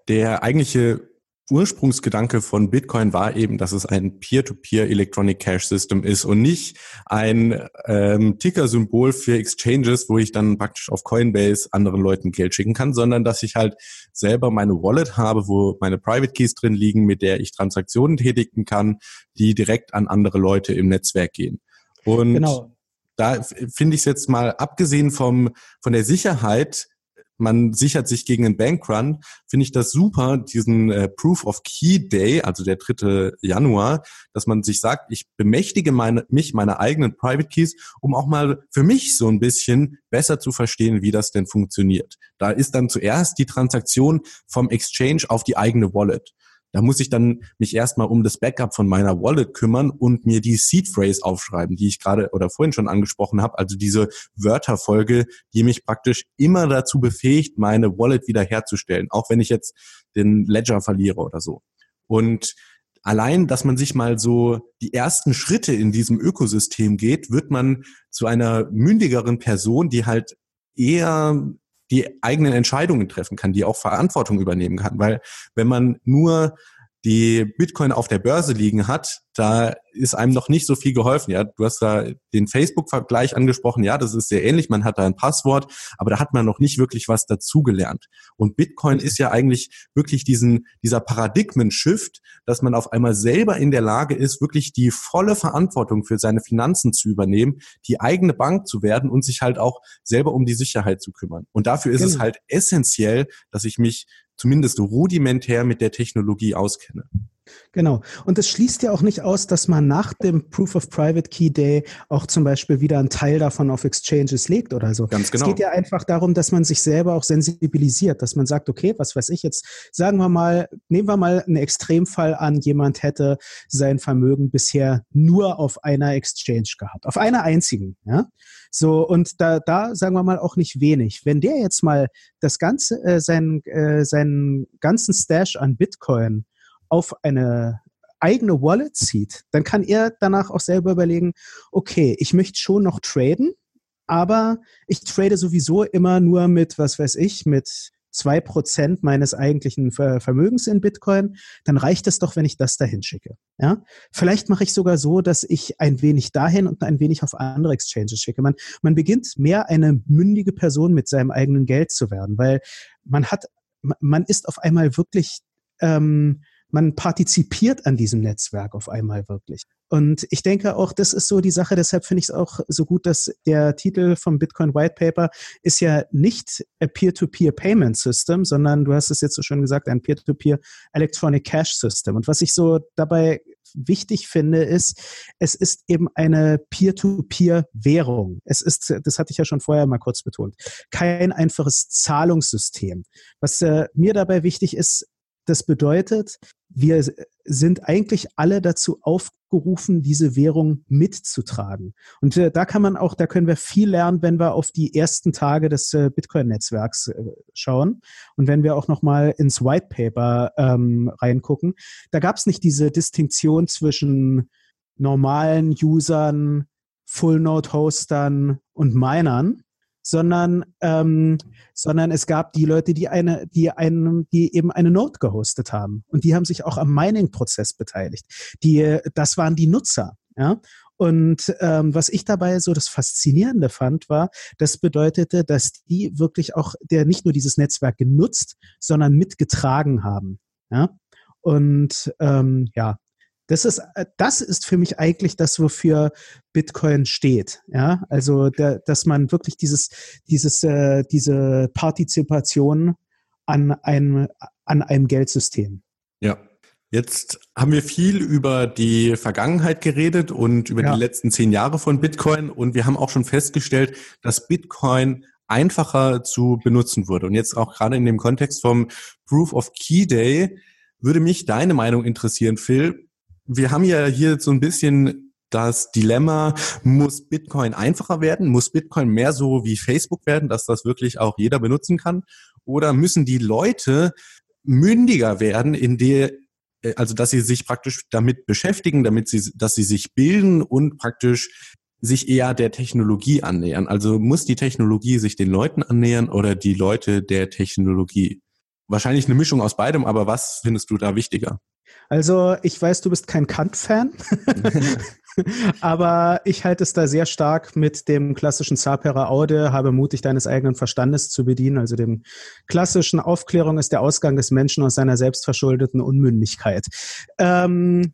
der eigentliche Ursprungsgedanke von Bitcoin war eben, dass es ein Peer-to-Peer Electronic Cash System ist und nicht ein ähm, Ticker-Symbol für Exchanges, wo ich dann praktisch auf Coinbase anderen Leuten Geld schicken kann, sondern dass ich halt selber meine Wallet habe, wo meine Private Keys drin liegen, mit der ich Transaktionen tätigen kann, die direkt an andere Leute im Netzwerk gehen. Und genau. da finde ich es jetzt mal abgesehen vom, von der Sicherheit, man sichert sich gegen einen Bankrun, finde ich das super, diesen äh, Proof of Key Day, also der 3. Januar, dass man sich sagt, ich bemächtige meine, mich meiner eigenen Private Keys, um auch mal für mich so ein bisschen besser zu verstehen, wie das denn funktioniert. Da ist dann zuerst die Transaktion vom Exchange auf die eigene Wallet. Da muss ich dann mich erstmal um das Backup von meiner Wallet kümmern und mir die Seed Phrase aufschreiben, die ich gerade oder vorhin schon angesprochen habe. Also diese Wörterfolge, die mich praktisch immer dazu befähigt, meine Wallet wiederherzustellen, auch wenn ich jetzt den Ledger verliere oder so. Und allein, dass man sich mal so die ersten Schritte in diesem Ökosystem geht, wird man zu einer mündigeren Person, die halt eher die eigenen Entscheidungen treffen kann, die auch Verantwortung übernehmen kann. Weil wenn man nur die Bitcoin auf der Börse liegen hat, da ist einem noch nicht so viel geholfen. Ja, du hast da den Facebook-Vergleich angesprochen. Ja, das ist sehr ähnlich. Man hat da ein Passwort, aber da hat man noch nicht wirklich was dazugelernt. Und Bitcoin ist ja eigentlich wirklich diesen, dieser Paradigmen-Shift, dass man auf einmal selber in der Lage ist, wirklich die volle Verantwortung für seine Finanzen zu übernehmen, die eigene Bank zu werden und sich halt auch selber um die Sicherheit zu kümmern. Und dafür ist genau. es halt essentiell, dass ich mich zumindest rudimentär mit der Technologie auskenne. Genau. Und es schließt ja auch nicht aus, dass man nach dem Proof of Private Key Day auch zum Beispiel wieder einen Teil davon auf Exchanges legt oder so. Ganz genau. Es geht ja einfach darum, dass man sich selber auch sensibilisiert, dass man sagt, okay, was weiß ich jetzt, sagen wir mal, nehmen wir mal einen Extremfall an, jemand hätte sein Vermögen bisher nur auf einer Exchange gehabt, auf einer einzigen, ja. So, und da, da sagen wir mal auch nicht wenig. Wenn der jetzt mal das ganze, äh, seinen, äh, seinen ganzen Stash an Bitcoin auf eine eigene Wallet zieht, dann kann er danach auch selber überlegen, okay, ich möchte schon noch traden, aber ich trade sowieso immer nur mit, was weiß ich, mit zwei Prozent meines eigentlichen Vermögens in Bitcoin, dann reicht es doch, wenn ich das dahin schicke. Ja? Vielleicht mache ich sogar so, dass ich ein wenig dahin und ein wenig auf andere Exchanges schicke. Man, man beginnt mehr eine mündige Person mit seinem eigenen Geld zu werden, weil man hat, man ist auf einmal wirklich ähm, man partizipiert an diesem Netzwerk auf einmal wirklich. Und ich denke auch, das ist so die Sache, deshalb finde ich es auch so gut, dass der Titel vom Bitcoin White Paper ist ja nicht a Peer-to-Peer Payment System, sondern du hast es jetzt so schon gesagt, ein Peer-to-Peer Electronic Cash System. Und was ich so dabei wichtig finde, ist, es ist eben eine Peer-to-Peer-Währung. Es ist, das hatte ich ja schon vorher mal kurz betont, kein einfaches Zahlungssystem. Was äh, mir dabei wichtig ist, das bedeutet, wir sind eigentlich alle dazu aufgerufen, diese Währung mitzutragen. Und äh, da kann man auch, da können wir viel lernen, wenn wir auf die ersten Tage des äh, Bitcoin-Netzwerks äh, schauen und wenn wir auch nochmal ins White Paper ähm, reingucken. Da gab es nicht diese Distinktion zwischen normalen Usern, Full-Node-Hostern und Minern, sondern, ähm, sondern es gab die Leute, die eine, die einen, die eben eine Node gehostet haben und die haben sich auch am Mining-Prozess beteiligt. Die, das waren die Nutzer, ja. Und ähm, was ich dabei so das Faszinierende fand, war, das bedeutete, dass die wirklich auch der nicht nur dieses Netzwerk genutzt, sondern mitgetragen haben. Ja. Und ähm, ja, das ist, äh, das ist für mich eigentlich das, wofür Bitcoin steht. Ja, also, der, dass man wirklich dieses, dieses, äh, diese Partizipation an einem, an einem Geldsystem. Ja. Jetzt haben wir viel über die Vergangenheit geredet und über ja. die letzten zehn Jahre von Bitcoin und wir haben auch schon festgestellt, dass Bitcoin einfacher zu benutzen wurde. Und jetzt auch gerade in dem Kontext vom Proof of Key Day würde mich deine Meinung interessieren, Phil wir haben ja hier so ein bisschen das Dilemma, muss Bitcoin einfacher werden? Muss Bitcoin mehr so wie Facebook werden, dass das wirklich auch jeder benutzen kann? Oder müssen die Leute mündiger werden, in der, äh, also dass sie sich praktisch damit beschäftigen, damit sie, dass sie sich bilden und praktisch sich eher der Technologie annähern? Also muss die Technologie sich den Leuten annähern oder die Leute der Technologie? Wahrscheinlich eine Mischung aus beidem, aber was findest du da wichtiger? Also ich weiß, du bist kein Kant-Fan, aber ich halte es da sehr stark mit dem klassischen Sapere Aude, habe mutig deines eigenen Verstandes zu bedienen, also dem klassischen Aufklärung ist der Ausgang des Menschen aus seiner selbstverschuldeten Unmündigkeit. Ähm,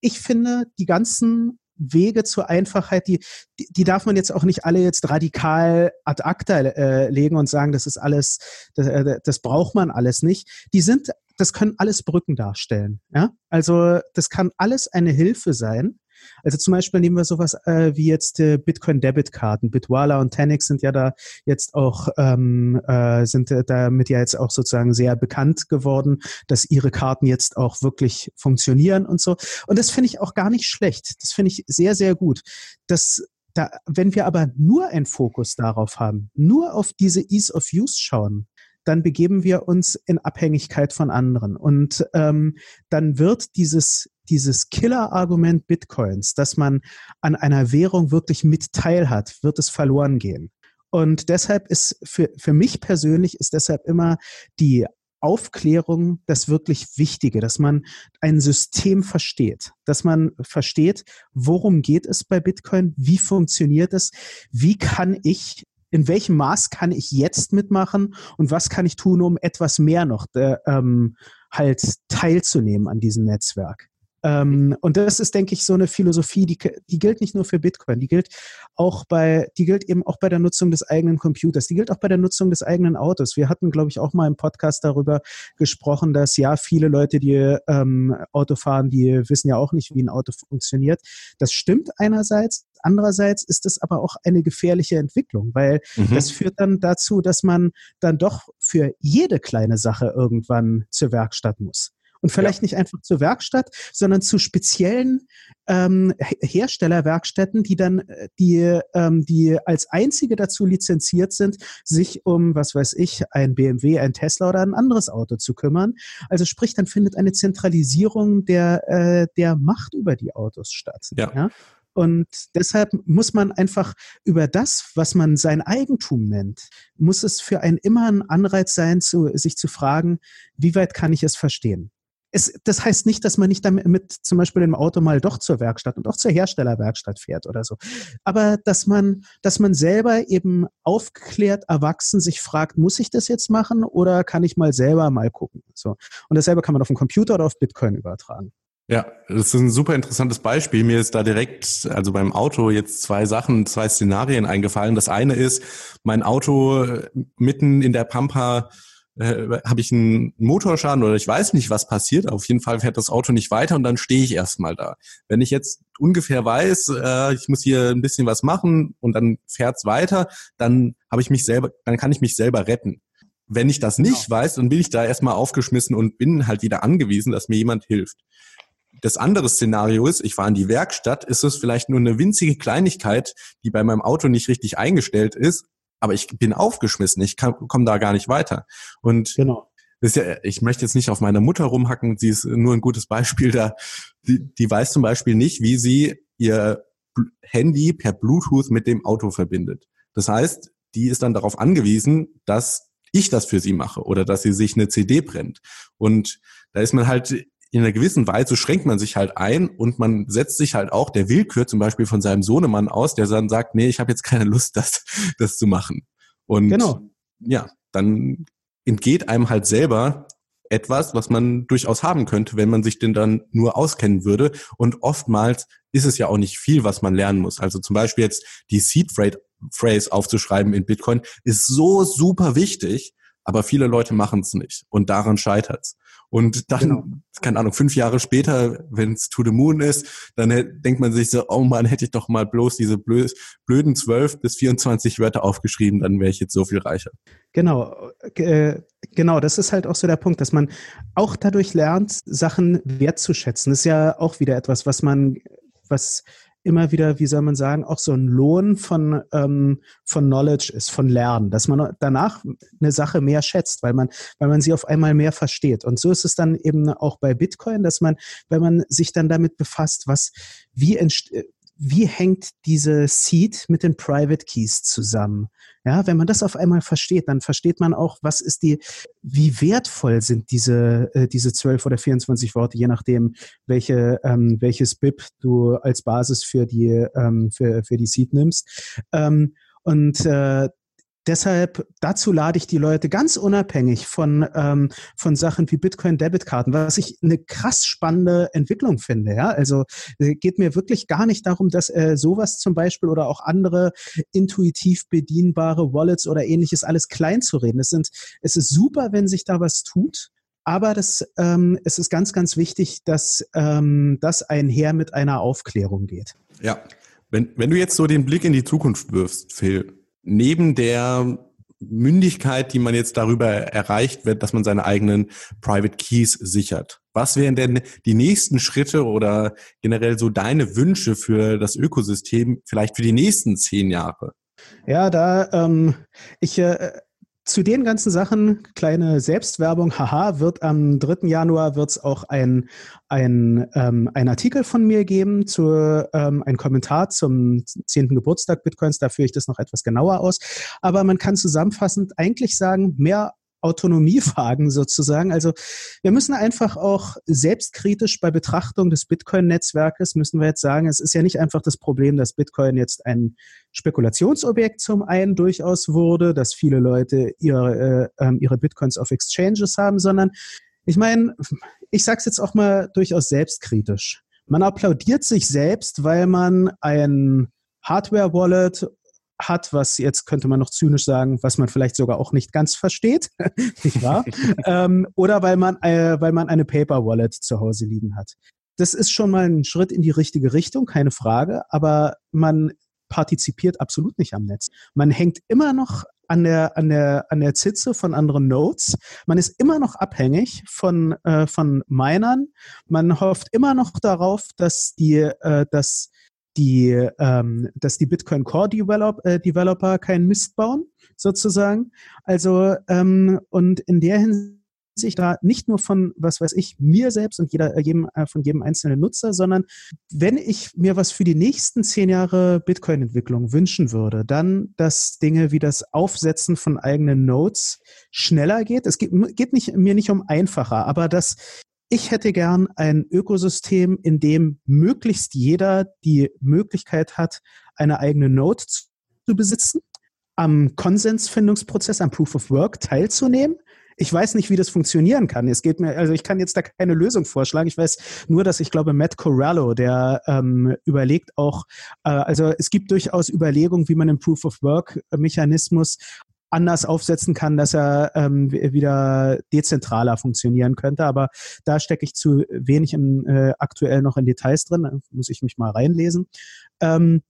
ich finde, die ganzen Wege zur Einfachheit, die, die, die darf man jetzt auch nicht alle jetzt radikal ad acta äh, legen und sagen, das ist alles, das, äh, das braucht man alles nicht. Die sind, das können alles Brücken darstellen. Ja? Also das kann alles eine Hilfe sein. Also zum Beispiel nehmen wir sowas äh, wie jetzt äh, Bitcoin-Debit-Karten. Bitwala und Tanix sind ja da jetzt auch, ähm, äh, sind äh, damit ja jetzt auch sozusagen sehr bekannt geworden, dass ihre Karten jetzt auch wirklich funktionieren und so. Und das finde ich auch gar nicht schlecht. Das finde ich sehr, sehr gut. Das da, wenn wir aber nur einen Fokus darauf haben, nur auf diese Ease of Use schauen, dann begeben wir uns in Abhängigkeit von anderen. Und ähm, dann wird dieses, dieses Killer-Argument Bitcoins, dass man an einer Währung wirklich mit teilhat, wird es verloren gehen. Und deshalb ist für, für mich persönlich ist deshalb immer die Aufklärung das wirklich Wichtige, dass man ein System versteht, dass man versteht, worum geht es bei Bitcoin, wie funktioniert es, wie kann ich in welchem Maß kann ich jetzt mitmachen und was kann ich tun, um etwas mehr noch äh, ähm, halt teilzunehmen an diesem Netzwerk. Ähm, und das ist, denke ich, so eine Philosophie, die, die gilt nicht nur für Bitcoin, die gilt auch bei, die gilt eben auch bei der Nutzung des eigenen Computers, die gilt auch bei der Nutzung des eigenen Autos. Wir hatten, glaube ich, auch mal im Podcast darüber gesprochen, dass ja viele Leute, die ähm, Auto fahren, die wissen ja auch nicht, wie ein Auto funktioniert. Das stimmt einerseits. Andererseits ist es aber auch eine gefährliche Entwicklung, weil mhm. das führt dann dazu, dass man dann doch für jede kleine Sache irgendwann zur Werkstatt muss und vielleicht ja. nicht einfach zur Werkstatt, sondern zu speziellen ähm, Herstellerwerkstätten, die dann äh, die ähm, die als einzige dazu lizenziert sind, sich um was weiß ich ein BMW, ein Tesla oder ein anderes Auto zu kümmern. Also sprich, dann findet eine Zentralisierung der äh, der Macht über die Autos statt. ja? ja? Und deshalb muss man einfach über das, was man sein Eigentum nennt, muss es für einen immer ein Anreiz sein, zu, sich zu fragen, wie weit kann ich es verstehen? Es, das heißt nicht, dass man nicht damit mit zum Beispiel im Auto mal doch zur Werkstatt und auch zur Herstellerwerkstatt fährt oder so. Aber dass man, dass man selber eben aufgeklärt, erwachsen sich fragt, muss ich das jetzt machen oder kann ich mal selber mal gucken? So. Und dasselbe kann man auf den Computer oder auf Bitcoin übertragen. Ja, das ist ein super interessantes Beispiel. Mir ist da direkt, also beim Auto jetzt zwei Sachen, zwei Szenarien eingefallen. Das eine ist, mein Auto mitten in der Pampa äh, habe ich einen Motorschaden oder ich weiß nicht, was passiert. Auf jeden Fall fährt das Auto nicht weiter und dann stehe ich erstmal da. Wenn ich jetzt ungefähr weiß, äh, ich muss hier ein bisschen was machen und dann fährt's weiter, dann habe ich mich selber, dann kann ich mich selber retten. Wenn ich das nicht genau. weiß, dann bin ich da erstmal aufgeschmissen und bin halt wieder angewiesen, dass mir jemand hilft. Das andere Szenario ist, ich fahre in die Werkstatt, ist es vielleicht nur eine winzige Kleinigkeit, die bei meinem Auto nicht richtig eingestellt ist, aber ich bin aufgeschmissen, ich komme da gar nicht weiter. Und genau. ist ja, ich möchte jetzt nicht auf meine Mutter rumhacken, sie ist nur ein gutes Beispiel da. Die, die weiß zum Beispiel nicht, wie sie ihr Handy per Bluetooth mit dem Auto verbindet. Das heißt, die ist dann darauf angewiesen, dass ich das für sie mache oder dass sie sich eine CD brennt. Und da ist man halt in einer gewissen Weise schränkt man sich halt ein und man setzt sich halt auch der Willkür zum Beispiel von seinem Sohnemann aus, der dann sagt, nee, ich habe jetzt keine Lust, das, das zu machen. Und genau. ja, dann entgeht einem halt selber etwas, was man durchaus haben könnte, wenn man sich denn dann nur auskennen würde. Und oftmals ist es ja auch nicht viel, was man lernen muss. Also zum Beispiel jetzt die Seed Phrase aufzuschreiben in Bitcoin ist so super wichtig, aber viele Leute machen es nicht und daran scheitert's. Und dann, genau. keine Ahnung, fünf Jahre später, wenn es To the Moon ist, dann denkt man sich so, oh man, hätte ich doch mal bloß diese blöden zwölf bis 24 Wörter aufgeschrieben, dann wäre ich jetzt so viel reicher. Genau, äh, genau, das ist halt auch so der Punkt, dass man auch dadurch lernt, Sachen wertzuschätzen. Das ist ja auch wieder etwas, was man, was immer wieder, wie soll man sagen, auch so ein Lohn von, ähm, von Knowledge ist, von Lernen, dass man danach eine Sache mehr schätzt, weil man, weil man sie auf einmal mehr versteht. Und so ist es dann eben auch bei Bitcoin, dass man, wenn man sich dann damit befasst, was, wie entsteht, wie hängt diese Seed mit den Private Keys zusammen? Ja, wenn man das auf einmal versteht, dann versteht man auch, was ist die, wie wertvoll sind diese, äh, diese 12 oder 24 Worte, je nachdem, welche, ähm, welches BIP du als Basis für die, ähm, für, für die Seed nimmst. Ähm, und äh, Deshalb dazu lade ich die Leute ganz unabhängig von, ähm, von Sachen wie Bitcoin-Debitkarten, was ich eine krass spannende Entwicklung finde. Ja? Also äh, geht mir wirklich gar nicht darum, dass äh, sowas zum Beispiel oder auch andere intuitiv bedienbare Wallets oder ähnliches alles klein zu reden. Es, sind, es ist super, wenn sich da was tut. Aber das, ähm, es ist ganz, ganz wichtig, dass ähm, das einher mit einer Aufklärung geht. Ja, wenn, wenn du jetzt so den Blick in die Zukunft wirfst, Phil, neben der Mündigkeit, die man jetzt darüber erreicht wird, dass man seine eigenen Private Keys sichert. Was wären denn die nächsten Schritte oder generell so deine Wünsche für das Ökosystem, vielleicht für die nächsten zehn Jahre? Ja, da ähm, ich äh, zu den ganzen Sachen, kleine Selbstwerbung, haha, wird am 3. Januar wird es auch ein, ein, ähm, ein Artikel von mir geben, zu, ähm, ein Kommentar zum 10. Geburtstag Bitcoins, da führe ich das noch etwas genauer aus. Aber man kann zusammenfassend eigentlich sagen, mehr Autonomiefragen sozusagen. Also wir müssen einfach auch selbstkritisch bei Betrachtung des Bitcoin-Netzwerkes müssen wir jetzt sagen, es ist ja nicht einfach das Problem, dass Bitcoin jetzt ein Spekulationsobjekt zum einen durchaus wurde, dass viele Leute ihre, äh, ähm, ihre Bitcoins auf Exchanges haben, sondern ich meine, ich sage es jetzt auch mal durchaus selbstkritisch. Man applaudiert sich selbst, weil man ein Hardware-Wallet hat, was jetzt könnte man noch zynisch sagen, was man vielleicht sogar auch nicht ganz versteht, nicht wahr? ähm, oder weil man, äh, weil man eine Paper Wallet zu Hause liegen hat. Das ist schon mal ein Schritt in die richtige Richtung, keine Frage, aber man partizipiert absolut nicht am Netz. Man hängt immer noch an der, an der, an der Zitze von anderen Nodes. Man ist immer noch abhängig von, äh, von Minern. Man hofft immer noch darauf, dass die, äh, dass die, ähm, dass die Bitcoin Core Develop, äh, Developer keinen Mist bauen, sozusagen. Also, ähm, und in der Hinsicht da nicht nur von, was weiß ich, mir selbst und jeder, äh, jedem, äh, von jedem einzelnen Nutzer, sondern wenn ich mir was für die nächsten zehn Jahre Bitcoin-Entwicklung wünschen würde, dann, dass Dinge wie das Aufsetzen von eigenen Nodes schneller geht. Es geht, geht nicht, mir nicht um einfacher, aber dass ich hätte gern ein Ökosystem, in dem möglichst jeder die Möglichkeit hat, eine eigene Node zu besitzen, am Konsensfindungsprozess, am Proof of Work teilzunehmen. Ich weiß nicht, wie das funktionieren kann. Es geht mir, also ich kann jetzt da keine Lösung vorschlagen. Ich weiß nur, dass ich glaube, Matt Corallo, der ähm, überlegt auch, äh, also es gibt durchaus Überlegungen, wie man den Proof of Work Mechanismus anders aufsetzen kann, dass er ähm, wieder dezentraler funktionieren könnte. Aber da stecke ich zu wenig in, äh, aktuell noch in Details drin. Da muss ich mich mal reinlesen. Ähm,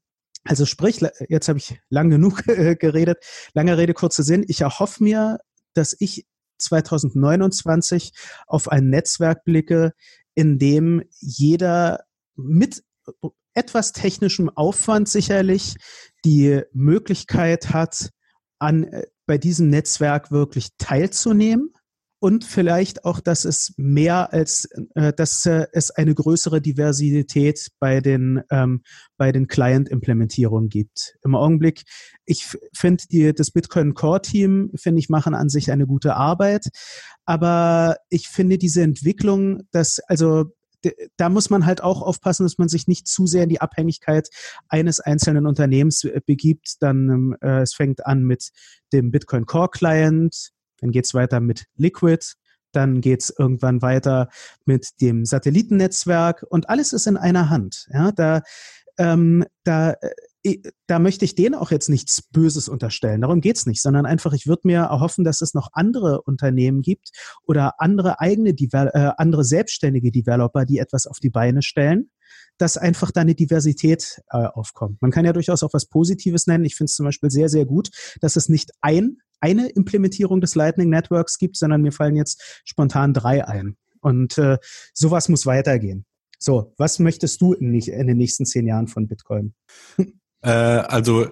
also sprich, jetzt habe ich lang genug äh, geredet. Lange Rede, kurzer Sinn. Ich erhoffe mir, dass ich 2029 auf ein Netzwerk blicke, in dem jeder mit etwas technischem Aufwand sicherlich die Möglichkeit hat, an äh, bei diesem Netzwerk wirklich teilzunehmen und vielleicht auch, dass es mehr als, äh, dass äh, es eine größere Diversität bei den ähm, bei den Client-Implementierungen gibt. Im Augenblick, ich finde die das Bitcoin Core Team finde ich machen an sich eine gute Arbeit, aber ich finde diese Entwicklung, dass also da muss man halt auch aufpassen, dass man sich nicht zu sehr in die Abhängigkeit eines einzelnen Unternehmens äh, begibt. Dann ähm, äh, es fängt an mit dem Bitcoin Core Client, dann geht's weiter mit Liquid, dann geht's irgendwann weiter mit dem Satellitennetzwerk und alles ist in einer Hand. Ja, da, ähm, da äh, da möchte ich denen auch jetzt nichts Böses unterstellen. Darum geht's nicht, sondern einfach, ich würde mir erhoffen, dass es noch andere Unternehmen gibt oder andere eigene, äh, andere selbstständige Developer, die etwas auf die Beine stellen, dass einfach da eine Diversität äh, aufkommt. Man kann ja durchaus auch was Positives nennen. Ich finde es zum Beispiel sehr, sehr gut, dass es nicht ein, eine Implementierung des Lightning Networks gibt, sondern mir fallen jetzt spontan drei ein. Und äh, sowas muss weitergehen. So, was möchtest du in, in den nächsten zehn Jahren von Bitcoin? Äh, also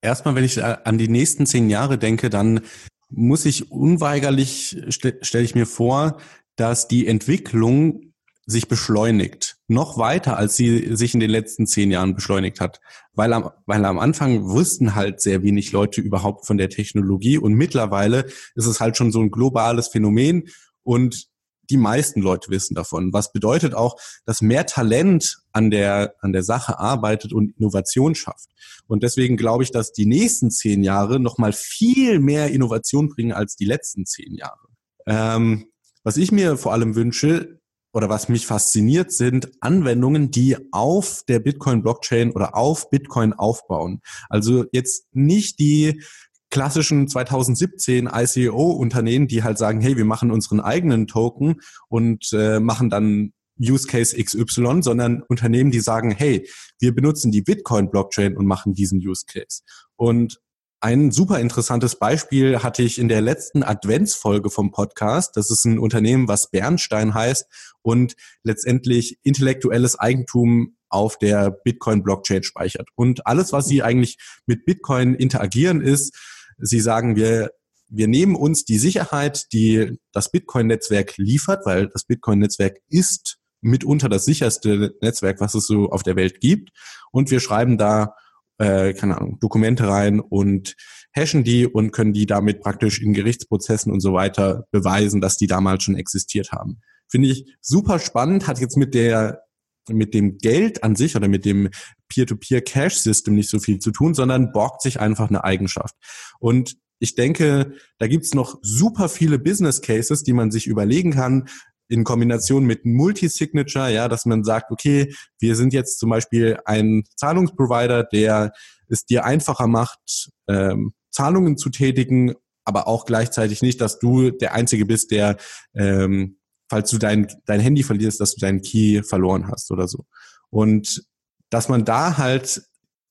erstmal, wenn ich äh, an die nächsten zehn Jahre denke, dann muss ich unweigerlich, st stelle ich mir vor, dass die Entwicklung sich beschleunigt. Noch weiter, als sie sich in den letzten zehn Jahren beschleunigt hat. Weil am, weil am Anfang wussten halt sehr wenig Leute überhaupt von der Technologie und mittlerweile ist es halt schon so ein globales Phänomen und die meisten Leute wissen davon. Was bedeutet auch, dass mehr Talent an der, an der Sache arbeitet und Innovation schafft. Und deswegen glaube ich, dass die nächsten zehn Jahre nochmal viel mehr Innovation bringen als die letzten zehn Jahre. Ähm, was ich mir vor allem wünsche, oder was mich fasziniert, sind Anwendungen, die auf der Bitcoin-Blockchain oder auf Bitcoin aufbauen. Also jetzt nicht die klassischen 2017 ICO-Unternehmen, die halt sagen, hey, wir machen unseren eigenen Token und äh, machen dann Use Case XY, sondern Unternehmen, die sagen, hey, wir benutzen die Bitcoin-Blockchain und machen diesen Use Case. Und ein super interessantes Beispiel hatte ich in der letzten Adventsfolge vom Podcast. Das ist ein Unternehmen, was Bernstein heißt und letztendlich intellektuelles Eigentum auf der Bitcoin-Blockchain speichert. Und alles, was sie eigentlich mit Bitcoin interagieren, ist, sie sagen, wir, wir nehmen uns die Sicherheit, die das Bitcoin-Netzwerk liefert, weil das Bitcoin-Netzwerk ist mitunter das sicherste Netzwerk, was es so auf der Welt gibt. Und wir schreiben da äh, keine Ahnung, Dokumente rein und hashen die und können die damit praktisch in Gerichtsprozessen und so weiter beweisen, dass die damals schon existiert haben. Finde ich super spannend, hat jetzt mit der mit dem Geld an sich oder mit dem Peer-to-Peer-Cash-System nicht so viel zu tun, sondern borgt sich einfach eine Eigenschaft. Und ich denke, da gibt's noch super viele Business Cases, die man sich überlegen kann, in Kombination mit Multisignature, ja, dass man sagt, okay, wir sind jetzt zum Beispiel ein Zahlungsprovider, der es dir einfacher macht, ähm, Zahlungen zu tätigen, aber auch gleichzeitig nicht, dass du der Einzige bist, der, ähm, falls du dein, dein Handy verlierst, dass du deinen Key verloren hast oder so. Und dass man da halt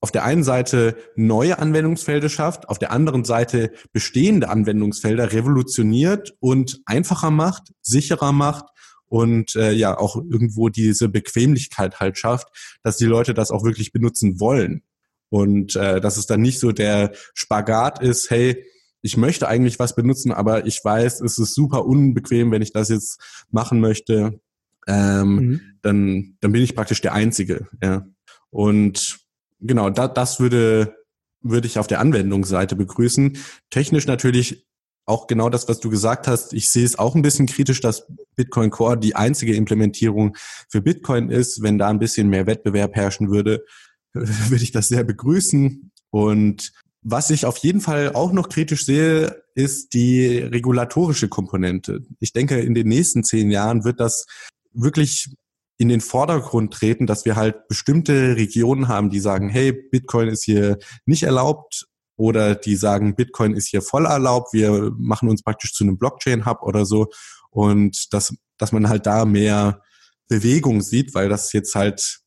auf der einen Seite neue Anwendungsfelder schafft, auf der anderen Seite bestehende Anwendungsfelder revolutioniert und einfacher macht, sicherer macht und äh, ja auch irgendwo diese Bequemlichkeit halt schafft, dass die Leute das auch wirklich benutzen wollen. Und äh, dass es dann nicht so der Spagat ist, hey, ich möchte eigentlich was benutzen, aber ich weiß, es ist super unbequem, wenn ich das jetzt machen möchte. Ähm, mhm. dann, dann bin ich praktisch der Einzige. Ja. Und genau, da, das würde, würde ich auf der Anwendungsseite begrüßen. Technisch natürlich auch genau das, was du gesagt hast. Ich sehe es auch ein bisschen kritisch, dass Bitcoin Core die einzige Implementierung für Bitcoin ist. Wenn da ein bisschen mehr Wettbewerb herrschen würde, würde ich das sehr begrüßen. Und was ich auf jeden Fall auch noch kritisch sehe, ist die regulatorische Komponente. Ich denke, in den nächsten zehn Jahren wird das wirklich in den Vordergrund treten, dass wir halt bestimmte Regionen haben, die sagen, hey, Bitcoin ist hier nicht erlaubt oder die sagen, Bitcoin ist hier voll erlaubt, wir machen uns praktisch zu einem Blockchain-Hub oder so und dass, dass man halt da mehr Bewegung sieht, weil das jetzt halt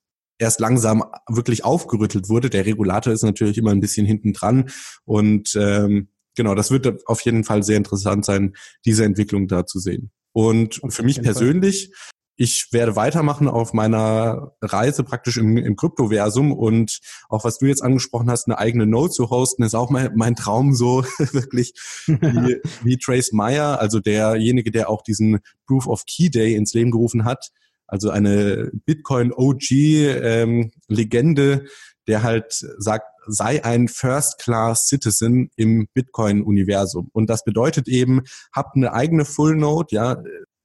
erst langsam wirklich aufgerüttelt wurde. Der Regulator ist natürlich immer ein bisschen hinten dran und ähm, genau, das wird auf jeden Fall sehr interessant sein, diese Entwicklung da zu sehen. Und für mich persönlich ich werde weitermachen auf meiner Reise praktisch im, im Kryptoversum und auch was du jetzt angesprochen hast, eine eigene Node zu hosten, ist auch mein, mein Traum so wirklich wie, wie Trace Meyer, also derjenige, der auch diesen Proof of Key Day ins Leben gerufen hat, also eine Bitcoin OG ähm, Legende, der halt sagt, sei ein First-Class Citizen im Bitcoin-Universum. Und das bedeutet eben, habt eine eigene Full Node, ja,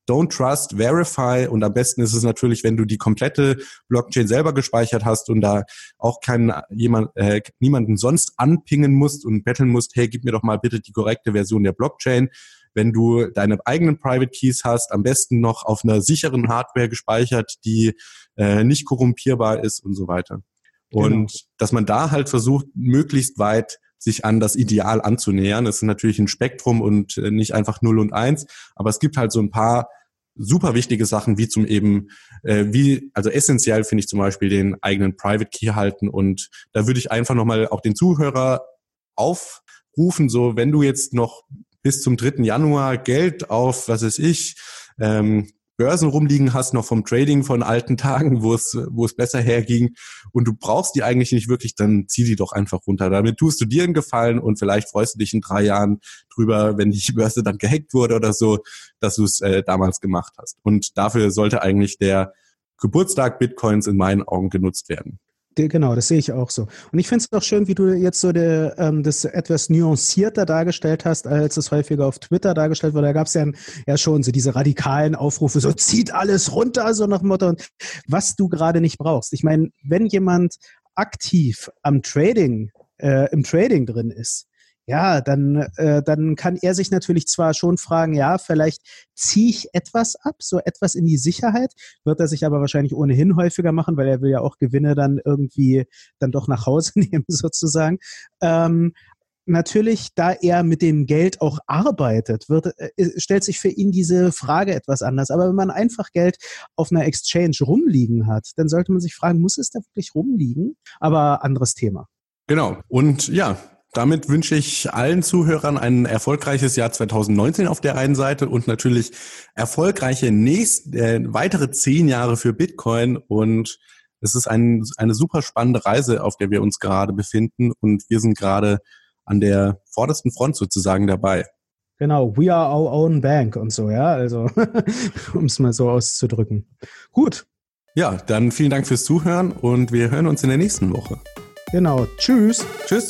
Don't Trust, Verify und am besten ist es natürlich, wenn du die komplette Blockchain selber gespeichert hast und da auch keinen jemand äh, niemanden sonst anpingen musst und betteln musst, hey, gib mir doch mal bitte die korrekte Version der Blockchain. Wenn du deine eigenen Private Keys hast, am besten noch auf einer sicheren Hardware gespeichert, die äh, nicht korrumpierbar ist und so weiter. Und genau. dass man da halt versucht, möglichst weit sich an das Ideal anzunähern. Es ist natürlich ein Spektrum und äh, nicht einfach 0 und 1, aber es gibt halt so ein paar super wichtige Sachen, wie zum eben, äh, wie, also essentiell finde ich zum Beispiel den eigenen Private Key halten und da würde ich einfach nochmal auch den Zuhörer aufrufen, so wenn du jetzt noch bis zum 3. Januar Geld auf, was weiß ich, ähm, Börsen rumliegen hast, noch vom Trading von alten Tagen, wo es, wo es besser herging und du brauchst die eigentlich nicht wirklich, dann zieh die doch einfach runter. Damit tust du dir einen Gefallen und vielleicht freust du dich in drei Jahren drüber, wenn die Börse dann gehackt wurde oder so, dass du es äh, damals gemacht hast. Und dafür sollte eigentlich der Geburtstag Bitcoins in meinen Augen genutzt werden. Genau, das sehe ich auch so. Und ich finde es auch schön, wie du jetzt so de, ähm, das etwas nuancierter dargestellt hast, als es häufiger auf Twitter dargestellt wurde. Da gab es ja, ja schon so diese radikalen Aufrufe, so zieht alles runter, so nach dem Motto, was du gerade nicht brauchst. Ich meine, wenn jemand aktiv am Trading, äh, im Trading drin ist, ja, dann, äh, dann kann er sich natürlich zwar schon fragen, ja, vielleicht ziehe ich etwas ab, so etwas in die Sicherheit, wird er sich aber wahrscheinlich ohnehin häufiger machen, weil er will ja auch Gewinne dann irgendwie dann doch nach Hause nehmen sozusagen. Ähm, natürlich, da er mit dem Geld auch arbeitet, wird, äh, stellt sich für ihn diese Frage etwas anders. Aber wenn man einfach Geld auf einer Exchange rumliegen hat, dann sollte man sich fragen, muss es da wirklich rumliegen? Aber anderes Thema. Genau. Und ja, damit wünsche ich allen Zuhörern ein erfolgreiches Jahr 2019 auf der einen Seite und natürlich erfolgreiche nächst, äh, weitere zehn Jahre für Bitcoin. Und es ist ein, eine super spannende Reise, auf der wir uns gerade befinden. Und wir sind gerade an der vordersten Front sozusagen dabei. Genau, we are our own bank und so, ja, also um es mal so auszudrücken. Gut. Ja, dann vielen Dank fürs Zuhören und wir hören uns in der nächsten Woche. Genau, tschüss. Tschüss.